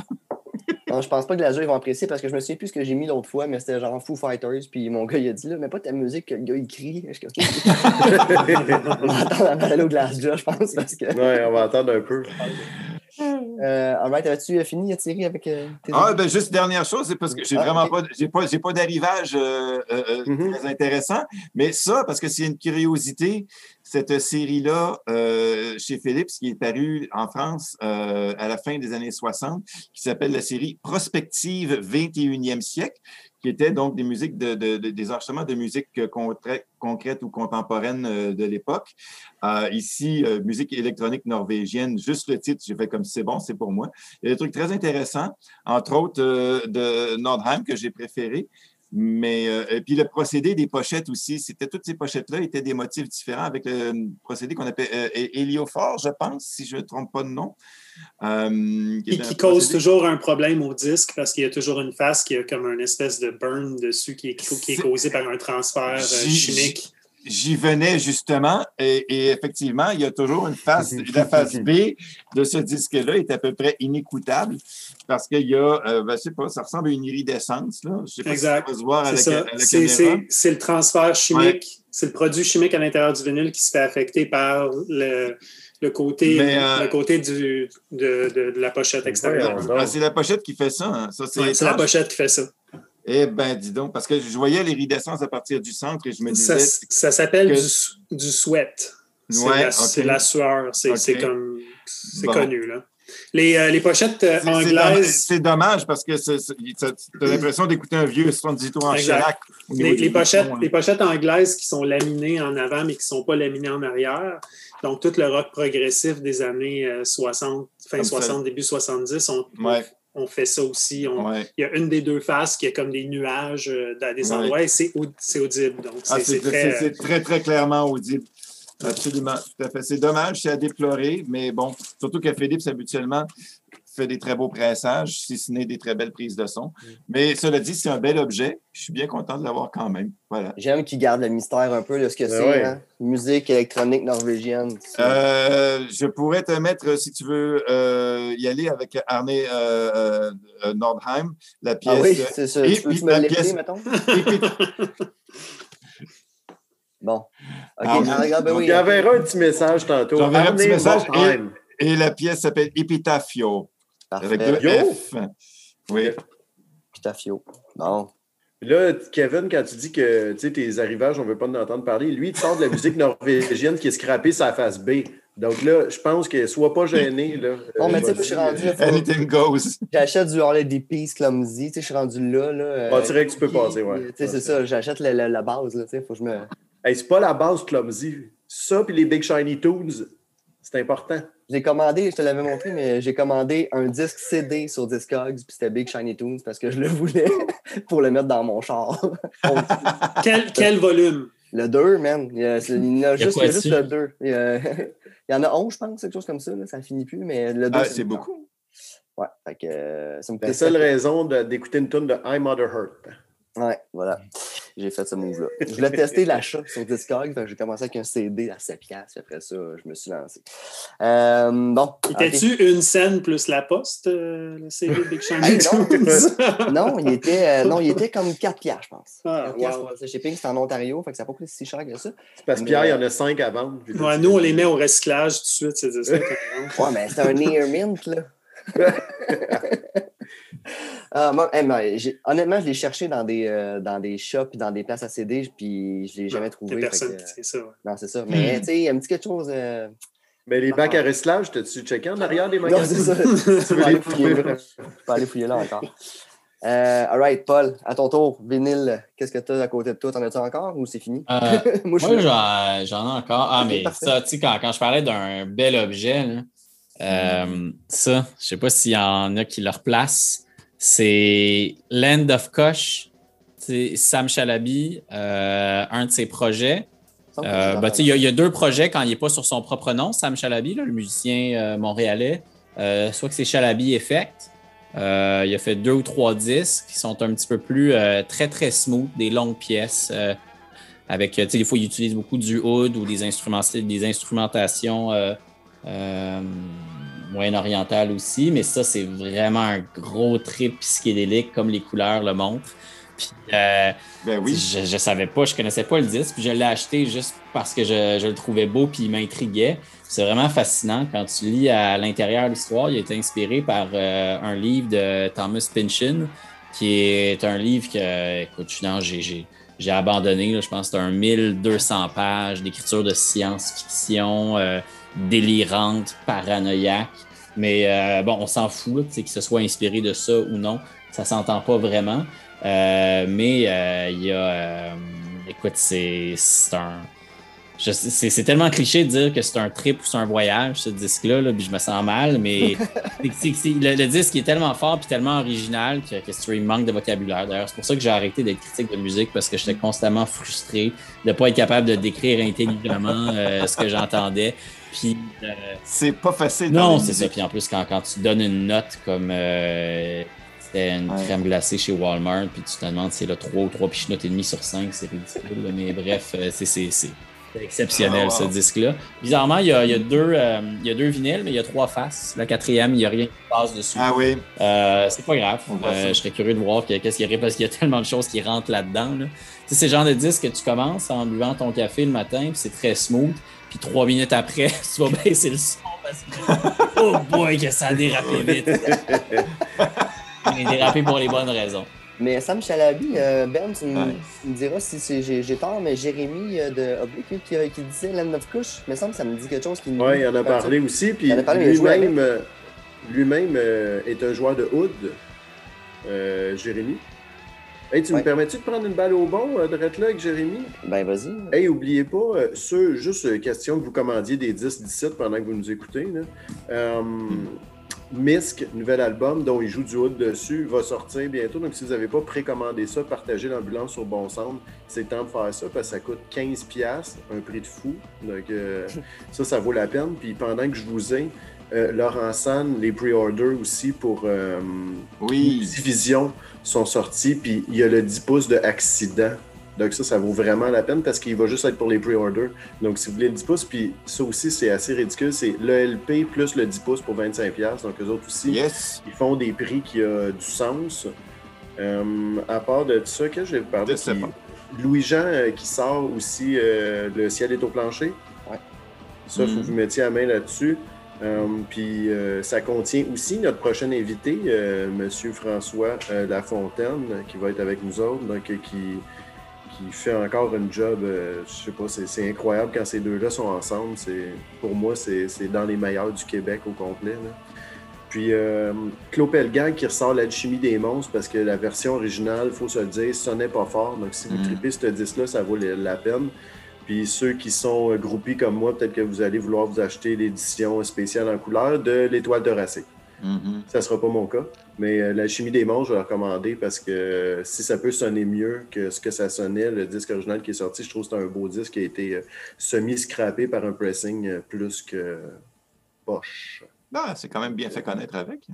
Non, je pense pas que la ils vont apprécier parce que je me souviens plus ce que j'ai mis l'autre fois, mais c'était genre Foo Fighters. Puis mon gars, il a dit là, mais pas ta musique que le gars il crie. Je On va entendre avant d'aller au Jaw, je pense, parce que. Ouais, on va attendre un peu. Euh, alright, avais-tu fini, Thierry, avec euh, tes Ah, ben juste dernière chose, c'est parce que j'ai Ah, vraiment pas, j'ai pas, j'ai pas d'arrivage euh, euh, euh, Mhm. très intéressant, mais ça, parce que c'est une curiosité, cette série-là euh, chez Philips qui est parue en France euh, à la fin des années 60, qui s'appelle la série Prospective 21e siècle, qui était donc des musiques de, de- de- des enregistrements de musique euh, concrète ou contemporaine euh, de l'époque. Euh, ici, musique électronique norvégienne, juste le titre, j'ai fait comme c'est bon, c'est pour moi. Il y a des trucs très intéressants, entre autres de Nordheim que j'ai préféré. Mais euh, et puis le procédé des pochettes aussi, c'était toutes ces pochettes-là étaient des motifs différents avec le procédé qu'on appelle euh, héliophore, je pense, si je ne trompe pas de nom. Euh, Et qui cause toujours un problème au disque parce qu'il y a toujours une face qui a comme une espèce de burn dessus qui est, qui est par un transfert euh, chimique. J'y venais justement, et, et effectivement, il y a toujours une face, la face B de ce disque-là est à peu près inécoutable parce qu'il y a, euh, ben, je sais pas, ça ressemble à une iridescence, là. Je sais pas Exact. si ça va se voir à C'est la, ça. à la C'est- caméra. C'est c'est le transfert chimique, c'est le produit chimique à l'intérieur du vinyle qui se fait affecter par le, le côté, Mais, euh, le côté du, de, de- de la pochette extérieure. Ah, c'est la pochette qui fait ça. hein. Ça, c'est Ouais, C'est la pochette qui fait ça. Eh ben, dis donc, parce que je voyais l'iridescence à partir du centre et je me disais. ça s'appelle que- du, du sweat. C'est Ouais, la, sueur. C'est comme. C'est Bon. connu, là. Les, euh, les pochettes euh, anglaises. C'est dommage parce que tu as l'impression d'écouter un vieux 78 tours en. Chirac. Les, pochettes, les pochettes anglaises qui sont laminées en avant, mais qui ne sont pas laminées en arrière. Donc, tout le rock progressif des années euh, 60, fin Comme ça. 60, début 70, on, Ouais. On fait ça aussi. On- Ouais. Il y a une des deux faces qui a comme des nuages euh, dans des Ouais. endroits et c'est au- c'est audible. Donc, c'est Ah, c'est très. très, très clairement audible. Absolument, tout à fait. C'est dommage, c'est à déplorer, mais bon, surtout que Philips, habituellement, fait des très beaux pressages, si ce n'est des très belles prises de son. Mais cela dit, c'est un bel objet. Je suis bien content de l'avoir quand même. Voilà. J'aime qu'il garde le mystère un peu de ce que Ben c'est. ouais. hein. Musique électronique norvégienne. Euh, je pourrais te mettre, si tu veux, euh, y aller avec Arne euh, Nordheim, la pièce. ah oui, c'est ça. et Tu peux puis me pièce- mettons? Bon. OK. Ah, regarde, oui. un petit message tantôt. J'enverrai un petit Arne message et-. Et la pièce s'appelle Epitafio, avec deux Yo! F. Oui. Pitafio. Bon. Puis Là, Kevin, quand tu dis que tu sais, tes arrivages, on ne veut pas en entendre parler, lui, il sort de la musique norvégienne qui est scrappée sa face B. Donc là, je pense que sois pas gêné. Là. Non, mais Euh, tu sais, je suis rendu. Anything goes. J'achète du Harley des Peace Clumsy. Tu sais, je suis rendu là. là euh, Ah, tu dirais que tu peux passer, ouais. Tu sais, c'est ça. J'achète la, la- la base. Là, tu sais, faut que je me. Hey, c'est pas la base clumsy. Ça, puis les Big Shiny Toons, c'est important. J'ai commandé, je te l'avais montré, mais j'ai commandé un disque CD sur Discogs, puis c'était Big Shiny Tunes parce que je le voulais pour le mettre dans mon char. Quel, quel volume? le 2, man. Il y, a, il y en a Il y a juste, quoi il y a juste dessus? le 2. Il y, a- il y en a 11, je pense, quelque chose comme ça. Là, ça finit plus, mais le 2. Ah, c'est beaucoup. Ouais, fait que euh, ça me La seule raison d'écouter une tune de I'm Mother Hurt. Ouais, voilà. J'ai fait ce move-là. Je voulais tester l'achat sur que j'ai commencé avec un CD à 7 piastres, puis après ça, je me suis lancé. Euh, bon. Était-tu une scène plus la poste, euh, le CD Big Shiny Hey, non. Non, il était, euh, non, il était comme 4 piastres, je pense. Ah, 4 piastres wow. pour le shipping, c'était en Ontario, fait que ça n'a pas coûté si cher que ça. C'est parce que Mais- Pierre, il y en a cinq à vendre. Ouais, nous, on les met au recyclage tout de suite, ces disques. Ouais, mais c'était un near mint, là. Ah, moi, hey, mais j'ai- honnêtement, je l'ai cherché dans des, euh, dans des shops et dans des places à CD, puis je ne l'ai jamais Il n'y trouvé. personne que- qui sait ça. ouais. non, c'est ça. Mais, tu sais, un petit quelque chose. euh, Mais les bacs à recyclage, t'as-tu checké en arrière des Non, magasins? c'est ça. Tu Je veux peux aller les fouiller aller fouiller là encore. Euh, all right, Paul, à ton tour, vinyle, qu'est-ce que tu as à côté de toi? T'en as-tu encore ou c'est fini? Euh, Moi, je j'en, j'en ai encore. Ah, mais parfait. ça, tu sais, quand, quand je parlais d'un bel objet, là, euh, ça, je sais pas s'il y en a qui le replacent. C'est Land of Koch, Sam Chalabi, euh, un de ses projets. Euh, ben, sais, il y, a- il y a deux projets quand il n'est pas sur son propre nom, Sam Chalabi, là, le musicien euh, montréalais. Soit que c'est Chalabi Effect. Il a fait deux ou trois disques qui sont un petit peu plus très, très smooth, des longues pièces. avec, des fois, il utilise beaucoup du oud ou des, instruments, des instrumentations moyen-orientales aussi. Mais ça, c'est vraiment un gros trip psychédélique, comme les couleurs le montrent. Puis, euh, Ben oui. je, je savais pas, je connaissais pas le disque, puis je l'ai acheté juste parce que je, je le trouvais beau puis il m'intriguait. C'est vraiment fascinant quand tu lis à l'intérieur l'histoire. Il a été inspiré par euh, un livre de Thomas Pynchon, qui est un livre que, écoute, je suis dans- j'ai, j'ai, j'ai abandonné. là. je pense que c'est un 1200 pages d'écriture de science-fiction euh, délirante, paranoïaque. Mais euh, bon, on s'en fout, tu que ce soit inspiré de ça ou non. Ça s'entend pas vraiment. Euh, mais euh, il y a. euh, écoute, c'est c'est un. c'est tellement cliché de dire que c'est un trip ou c'est un voyage, ce disque-là, là, puis je me sens mal, mais le, le disque est tellement fort puis tellement original que, que il manque de vocabulaire. D'ailleurs, c'est pour ça que j'ai arrêté d'être critique de musique parce que j'étais constamment frustré de ne pas être capable de décrire intelligemment euh, ce que j'entendais. Puis, euh, C'est pas facile. non, c'est ça. Puis en plus, quand, quand tu donnes une note comme euh, c'était une Ouais. crème glacée chez Walmart, puis tu te demandes si c'est le 3 ou 3 pichenotes et demi sur 5, c'est ridicule. Mais bref, euh, c'est- exceptionnel Ah, wow. ce disque-là. Bizarrement, il y a, il y a deux, euh, il y a deux vinyles, mais il y a trois faces. La quatrième, il n'y a rien qui passe dessus. Ah oui. Euh, c'est pas grave. Euh, je serais curieux de voir que- qu'est-ce qu'il y aurait parce qu'il y a tellement de choses qui rentrent là-dedans. là. C'est le genre de disque que tu commences en buvant ton café le matin, puis c'est très smooth. Puis trois minutes après, tu vas baisser le son parce que oh boy que ça a dérapé vite. Il a dérapé pour les bonnes raisons. Mais Sam Chalabi, euh, Ben, tu me, Ouais. diras si c'est- j'ai j'ai tort, mais Jérémy euh, de Oblique lui, qui, qui disait Land of Kush, il me semble que ça me dit quelque chose qui Oui, il en a parlé aussi. Puis Il en a parlé, il a joué lui-même euh, lui-même euh, est un joueur de Hood, euh, Jérémy. Hey, tu Ouais. me permets-tu de prendre une balle au bon, euh, de là avec Jérémy? Ben, vas-y. Hey, oubliez pas, euh, ceux, juste euh, question que vous commandiez des 10 17 pendant que vous nous écoutez. Là. Euh, Misk, nouvel album dont il joue du hood dessus, va sortir bientôt. Donc, si vous n'avez pas précommandé ça, partagez l'ambulance sur Bon Sound. C'est le temps de faire ça parce que ça coûte 15$, piastres, un prix de fou. Donc, euh, ça, ça vaut la peine. Puis pendant que je vous ai, euh, Laurent San, les pre-orders aussi pour euh, Oui. Division sont sortis. Puis il y a le 10 pouces de Accident. Donc ça, ça vaut vraiment la peine parce qu'il va juste être pour les pre-orders. Donc si vous voulez le 10 pouces, puis ça aussi, c'est assez ridicule. C'est l'ELP plus le 10 pouces pour 25$. Donc eux autres aussi, Yes. ils font des prix qui ont du sens. Euh, à part de ça, qu'est-ce que je vais vous parler? Louis-Jean euh, qui sort aussi euh, Le ciel est au plancher. Ouais. Ça, il faut que vous mettiez la main là-dessus. Euh, puis euh, ça contient aussi notre prochain invité, euh, Monsieur François euh, Lafontaine, qui va être avec nous autres, donc euh, qui, qui fait encore une job, euh, je sais pas, c'est, incroyable quand ces deux-là sont ensemble. Pour moi, c'est, dans les meilleurs du Québec au complet. là. Puis euh, Claude Pelgag qui ressort l'alchimie des monstres parce que la version originale, faut se le dire, sonnait pas fort. Donc si vous Mm. tripez ce disque-là, ça vaut la- peine. Puis ceux qui sont euh, groupis comme moi, peut-être que vous allez vouloir vous acheter l'édition spéciale en couleur de l'Étoile de Mhm. Ça sera pas mon cas. Mais euh, l'alchimie des monstres, je vais la recommander parce que euh, si ça peut sonner mieux que ce que ça sonnait, le disque original qui est sorti, je trouve que c'est un beau disque qui a été euh, semi-scrappé par un pressing euh, plus que poche. Ah, c'est quand même bien fait connaître avec.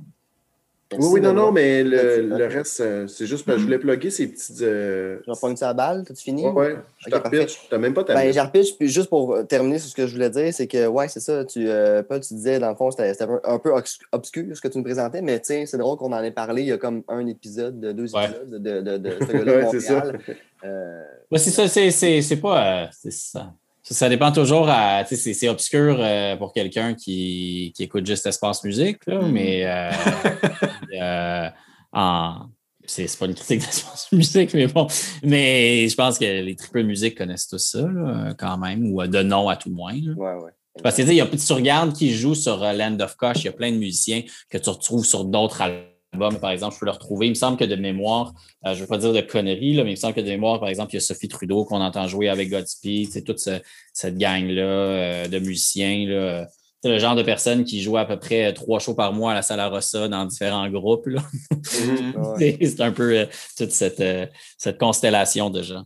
Oui, oui, non, non, mais le, le reste, euh, c'est juste parce que je voulais plugger ces petites. euh, Je reprends ça à balle, t'as-tu fini? Ouais, ouais, je Ok, te. T'as même pas ta Ben, repitch, puis juste pour euh, terminer sur ce que je voulais dire, c'est que, ouais, c'est ça, tu, euh, Paul, tu disais, dans le fond, c'était c'était un, un peu obs- obscur ce que tu nous présentais, mais sais, c'est drôle qu'on en ait parlé il y a comme un épisode, deux Ouais. épisodes de, de, de, de ce gars-là Ouais, c'est ça. Montréal. Euh, Ouais, c'est ça, c'est- c'est c'est pas. euh, c'est ça. Ça, ça dépend toujours à. C'est obscur euh, pour quelqu'un qui, qui écoute juste Espace Musique, là, Mhm. mais. euh, euh, en- c'est pas une critique d'Espace Musique, mais bon. Mais je pense que les triples musique connaissent tout ça, là, quand même, ou de nom à tout le moins. là. ouais, ouais. Parce que tu sais, il y a, tu regardes qui joue sur Land of Koch, il y a plein de musiciens que tu retrouves sur d'autres albums. Par exemple, je peux le retrouver. Il me semble que de mémoire, euh, je ne veux pas dire de conneries, là, mais il me semble que de mémoire, par exemple, il y a Sophie Trudeau qu'on entend jouer avec Godspeed, c'est toute ce- cette gang-là euh, de musiciens. là. C'est le genre de personnes qui jouent à peu près trois shows par mois à la Sala Rossa dans différents groupes. là. Mhm. Ouais. C'est un peu euh, toute cette, euh, cette constellation de gens.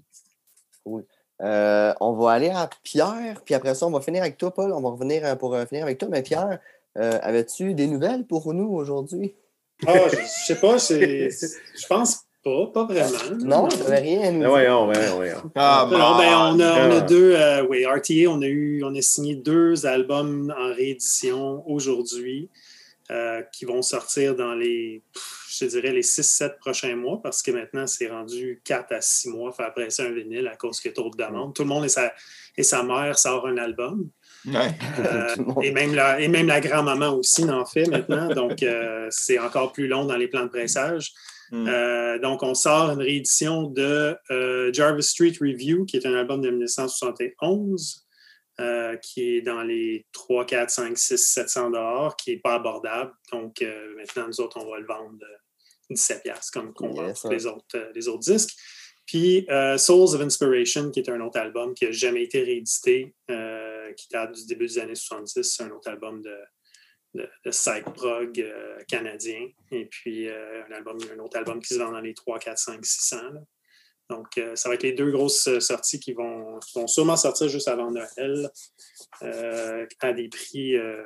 Euh, on va aller à Pierre, puis après ça, on va finir avec toi, Paul. On va revenir euh, pour euh, finir avec toi. Mais Pierre, euh, avais-tu des nouvelles pour nous aujourd'hui? Ah, je, je sais pas, c'est- je pense pas, pas vraiment. Non, rien à nous Ah, dire. voyons, voyons, voyons. Ah, Non, ben, on, a, on a Ah. deux, euh, oui, RTA, on a, eu, on a signé deux albums en réédition aujourd'hui euh, qui vont sortir dans les, je dirais, les 6-7 prochains mois parce que maintenant, c'est rendu 4 à 6 mois faire presser un vinyle à cause qu'il y a trop de demandes. Tout le monde et sa, et sa mère sort un album. Ouais. Euh, et, même la, et même la grand-maman aussi n'en fait maintenant. Donc, euh, c'est encore plus long dans les plans de pressage. Mm. Euh, donc, on sort une réédition de euh, Jarvis Street Review, qui est un album de 1971, euh, qui est dans les 3, 4, 5, 6, 700 dollars, qui n'est pas abordable. Donc, euh, maintenant, nous autres, on va le vendre euh, 17 piastres, comme qu'on vend pour ouais. les autres, euh, les autres disques. Puis euh, Souls of Inspiration, qui est un autre album qui n'a jamais été réédité, euh, qui date du début des années 70. C'est un autre album de, de, de psych prog euh, canadien. Et puis euh, un, album, un autre album qui se vend dans les 3, 4, 5, 600. là. Donc, euh, ça va être les deux grosses euh, sorties qui vont, qui vont sûrement sortir juste avant Noël euh, à des prix euh,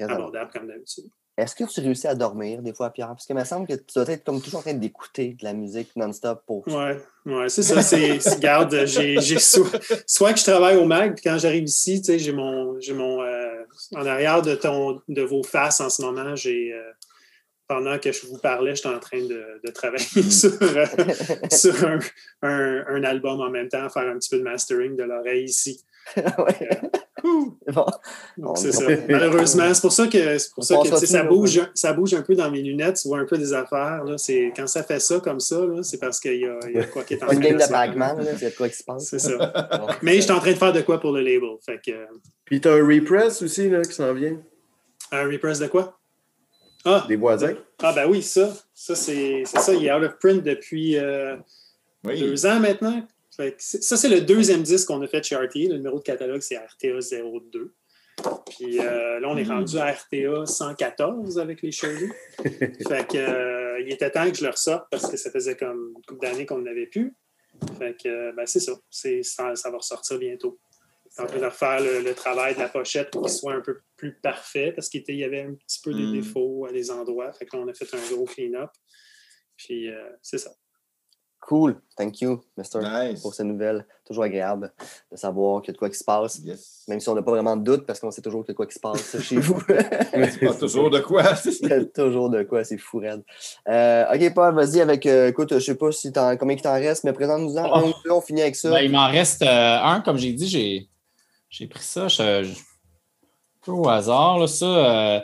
abordables comme d'habitude. Est-ce que tu réussis à dormir des fois, Pierre? Parce qu'il me semble que tu dois être comme toujours en train d'écouter de la musique non-stop pour. Ouais, ouais, c'est ça. C'est, regarde, j'ai, j'ai soit, soit que je travaille au MAG, puis quand j'arrive ici, tu sais, j'ai mon, j'ai mon euh, en arrière de ton, de vos faces en ce moment, j'ai euh, pendant que je vous parlais, j'étais en train de, de travailler sur, euh, sur un, un, un album en même temps, faire un petit peu de mastering de l'oreille ici. Ouais. Bon. C'est ça. Malheureusement, c'est pour ça que, c'est pour ça que tu ça, bouge, ça bouge un peu dans mes lunettes, tu vois un peu des affaires. Là. C'est, quand ça fait ça comme ça, là, c'est parce qu'il y a, il y a quoi qui est en Pas une train game de de se Pac-Man, là, c'est de quoi qui se passe. C'est ça. Bon. Mais je suis en train de faire de quoi pour le label? Fait que, Puis t'as un repress aussi là, qui s'en vient. un repress de quoi? Ah, Des voisins. ah ben oui, ça. Ça, c'est, c'est ça. Il est out of print depuis euh, Oui. deux ans maintenant. Ça, c'est le deuxième disque qu'on a fait chez RTA. Le numéro de catalogue, c'est RTA 02. Puis euh, là, on est rendu à RTA 114 avec les cheveux. fait que, euh, il était temps que je le ressorte parce que ça faisait comme une couple d'années qu'on n'avait plus. Fait que, euh, ben, c'est ça. Ça. ça va ressortir bientôt. Train de refaire le, le travail de la pochette pour qu'il soit un peu plus parfait parce qu'il y avait un petit peu des Mm. défauts à des endroits. Fait que là, on a fait un gros clean-up. Puis, c'est ça. Cool. Thank you, Mister, Nice. pour ces nouvelles. Toujours agréable de savoir qu'il y a de quoi qui se passe. Yes. Même si on n'a pas vraiment de doute parce qu'on sait toujours qu'il y a de quoi qui se passe chez vous. Pas toujours de quoi. Il y a toujours de quoi, c'est fou, raide. Euh, ok, Paul, vas-y avec. euh, écoute, je sais pas si t'en- combien il t'en reste, mais présente-nous-en Oh. on finit avec ça. Ben, il m'en reste euh, un, comme j'ai dit, j'ai, j'ai pris ça je- je- un peu au hasard. Là, ça, euh,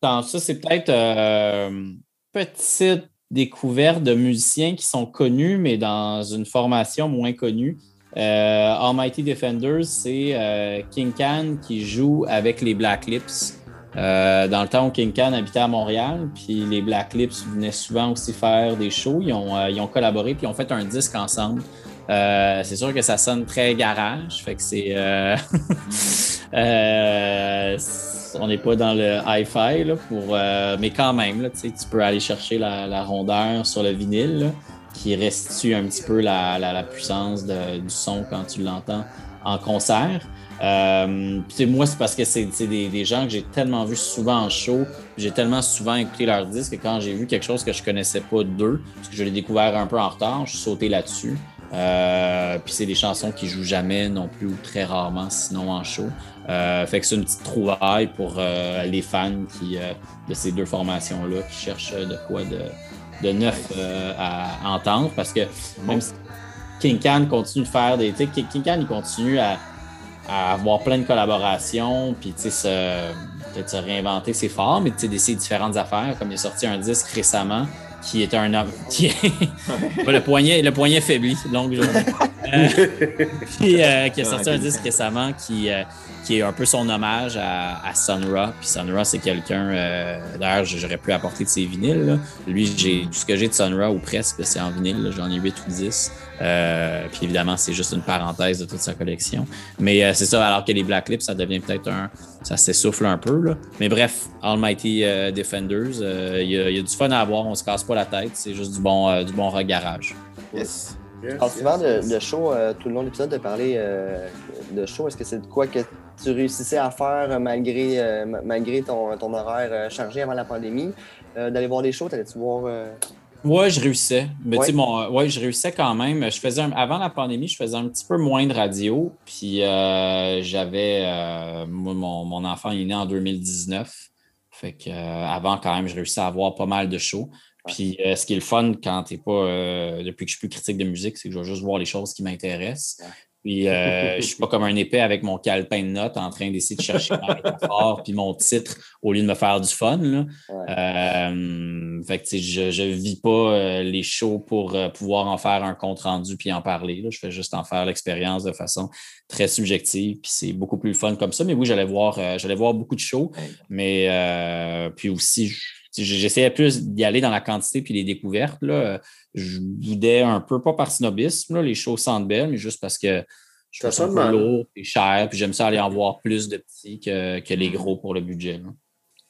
dans ça, c'est peut-être euh, une petite découverte de musiciens qui sont connus, mais dans une formation moins connue. Euh, Almighty Defenders, c'est euh, King Can qui joue avec les Black Lips. Euh, dans le temps où King Can habitait à Montréal, puis les Black Lips venaient souvent aussi faire des shows. Ils ont, ils ont collaboré, puis ils ont fait un disque ensemble. Euh, c'est sûr que ça sonne très garage, fait que c'est. euh, euh, on n'est pas dans le hi-fi, là, pour, mais quand même, là, tu peux aller chercher la, rondeur sur le vinyle, qui restitue un petit peu la, puissance du son quand tu l'entends en concert. Moi, c'est parce que c'est des gens que j'ai tellement vu souvent en show, j'ai tellement souvent écouté leurs disques que quand j'ai vu quelque chose que je connaissais pas d'eux, parce que je l'ai découvert un peu en retard, je suis sauté là-dessus. Euh, puis c'est des chansons qui jouent jamais non plus ou très rarement, sinon en show. Euh, fait que c'est une petite trouvaille pour euh, les fans qui, de ces deux formations-là qui cherchent de quoi de, de neuf à entendre. Parce que même si King Can continue de faire des. King Can, il continue à, à avoir plein de collaborations, puis tu sais, peut-être se réinventer, c'est fort, mais tu sais, d'essayer différentes affaires. Comme il a sorti un disque récemment qui est un homme. Qui est... le, poignet, le poignet faibli, longue journée. Euh, puis euh, qui a sorti un disque récemment qui, euh, qui est un peu son hommage à, à Sun Ra. Puis Sun Ra, c'est quelqu'un. euh, D'ailleurs, j'aurais pu apporter de ses vinyles. là. Lui, j'ai tout ce que j'ai de Sun Ra ou presque, c'est en vinyle. J'en ai 8 ou 10. Euh, puis évidemment, c'est juste une parenthèse de toute sa collection. Mais euh, c'est ça, alors que les Black Lips, ça devient peut-être un. Ça s'essouffle un peu. Là. Mais bref, Almighty euh, Defenders, euh, il y, a- il y a du fun à avoir, on se casse pas la tête, c'est juste du bon, euh, du bon regarage. Yes. Yes, Alors, souvent, yes, de, yes. de show, euh, tout le long de l'épisode, de parler euh, de show, est-ce que c'est de quoi que tu réussissais à faire euh, malgré, euh, ma- malgré ton, ton horaire euh, chargé avant la pandémie? Euh, D'aller voir des shows, t'allais-tu voir. Ouais, je réussissais. Mais Ouais. tu sais, ouais, je réussissais quand même. Je faisais un- avant la pandémie, je faisais un petit peu moins de radio. Puis j'avais moi, mon, mon enfant il est né en 2019. Fait que avant, quand même, je réussissais à avoir pas mal de shows. Puis euh, ce qui est le fun quand t'es pas euh, depuis que je suis plus critique de musique, c'est que je vais juste voir les choses qui m'intéressent. Puis euh, je suis pas comme un épais avec mon calepin de notes en train d'essayer de chercher ma métaphore puis mon titre au lieu de me faire du fun. Là. Ouais. Euh, fait que, je, je vis pas euh, les shows pour euh, pouvoir en faire un compte rendu puis en parler. là. Je fais juste en faire l'expérience de façon très subjective. Puis c'est beaucoup plus fun comme ça. Mais oui, j'allais voir, euh, j'allais voir beaucoup de shows. Mais euh, puis aussi, je- J'essayais plus d'y aller dans la quantité puis les découvertes. Là. Je boudais un peu, pas par snobisme, là, les choses sentent belles, mais juste parce que je trouve ça un peu lourd et cher, puis j'aime ça aller en voir plus de petits que, que les gros pour le budget. là.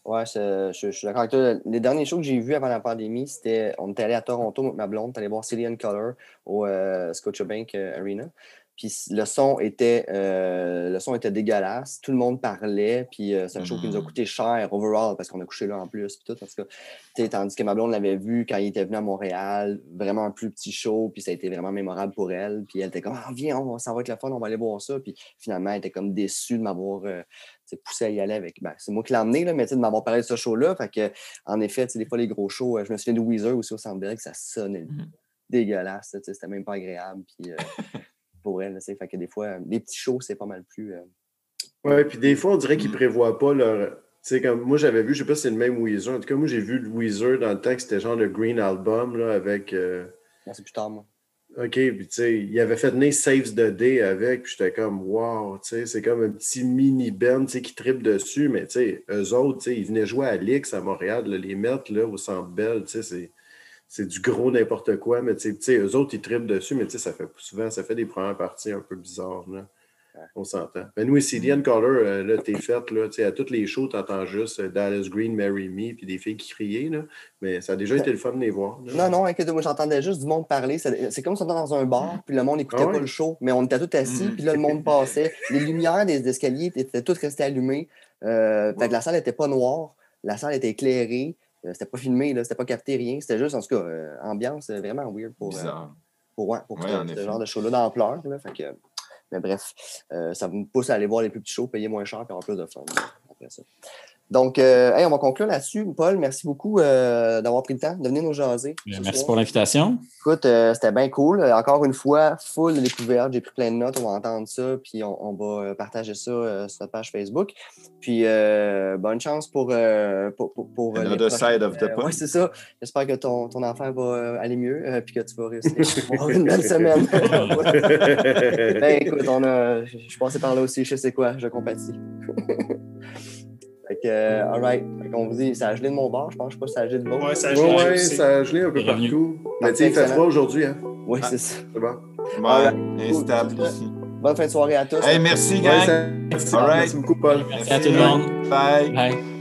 Ouais, je, je suis d'accord avec toi. Les derniers shows que j'ai vus avant la pandémie, c'était. On était allé à Toronto avec ma blonde, allé voir Cillian Color au euh, Scotiabank euh, Arena. Puis le son était euh, le son était dégueulasse. Tout le monde parlait. Puis euh, c'est un show qui nous a Mhm. coûté cher overall parce qu'on a couché là en plus. Puis tout, parce que, tandis que ma blonde l'avait vu quand il était venu à Montréal, vraiment un plus petit show. Puis ça a été vraiment mémorable pour elle. Puis elle était comme, ah, viens, on, ça va être le fun, on va aller voir ça. Puis finalement, elle était comme déçue de m'avoir euh, poussé à y aller avec. Ben, c'est moi qui l'ai emmené, là, mais tu sais, de m'avoir parlé de ce show-là. Fait que, en effet, tu sais, des fois, les gros shows, euh, je me souviens de Weezer aussi au que ça sonnait Mhm. dégueulasse. C'était même pas agréable. Puis, pour elle, fait que des fois, les petits shows, c'est pas mal plus. euh, Ouais, puis des fois, on dirait qu'ils Mm. prévoient pas leur. Tu sais, comme moi, j'avais vu, je sais pas si c'est le même Weezer. En tout cas, moi, j'ai vu le Weezer dans le temps que c'était genre le Green Album, là, avec. euh, non, c'est plus tard, moi. OK, puis tu sais, il avait fait venir Saves the Day avec, puis j'étais comme, wow, tu sais, c'est comme un petit mini band, tu sais, qui tripe dessus, mais tu sais, eux autres, tu sais, ils venaient jouer à l'X à Montréal, là, les mettre, là, au Centre Bell, tu sais, c'est. C'est du gros n'importe quoi, mais tu sais, eux autres, ils tripent dessus, mais tu sais, ça fait souvent, ça fait des premières parties un peu bizarres, là. On s'entend. Mais nous, ici, Diane Collar, euh, là, t'es faite, là, tu sais, à toutes les shows, t'entends juste euh, Dallas Green, Marry Me, puis des filles qui criaient, là. Mais ça a déjà été le fun de les voir. là. Non, non, inquiète moi j'entendais juste du monde parler. C'est comme si on était dans un bar, puis le monde n'écoutait Ah ouais? pas le show, mais on était tous assis, Mhm. puis là, le monde passait. Les lumières des escaliers étaient toutes restées allumées. Euh, fait que la salle n'était pas noire, la salle était éclairée. Euh, c'était pas filmé, là, c'était pas capté, rien. C'était juste, en tout cas, euh, ambiance euh, vraiment weird pour, pour, ouais, pour Ouais, ce- genre de show-là d'ampleur. là. Fait que, mais bref, ça me pousse à aller voir les plus petits shows, payer moins cher, puis avoir plus de fun après ça. Donc, euh, hey, on va conclure là-dessus. Paul, merci beaucoup euh, d'avoir pris le temps de venir nous jaser. Merci soir. pour l'invitation. Écoute, euh, c'était bien cool. Encore une fois, full de découvertes. J'ai pris plein de notes. On va entendre ça, puis on, on va partager ça euh, sur notre page Facebook. Puis, euh, bonne chance pour, euh, pour, pour, pour, les Another side of the Euh, ouais, c'est ça. J'espère que ton, ton enfant va aller mieux, euh, puis que tu vas réussir une belle semaine. ben, écoute, on a, je je suis passé par là aussi. Je sais quoi, je compatis. fait que, euh, all right. Fait qu'on vous dit, ça a gelé de mon bord. Je pense, je sais pas si ça a gelé de vôtre. Ouais, ça a Ouais, gelé ouais, aussi. ça a gelé un peu partout. Mais tu sais, il fait froid aujourd'hui, hein. Oui, Ah. c'est ça. C'est bon. Ouais, instable ici. Bonne fin de soirée à tous. Hey, merci, Ouais, gang. ça- All right. Merci beaucoup, Paul. Merci à tout le monde. Bye. Bye.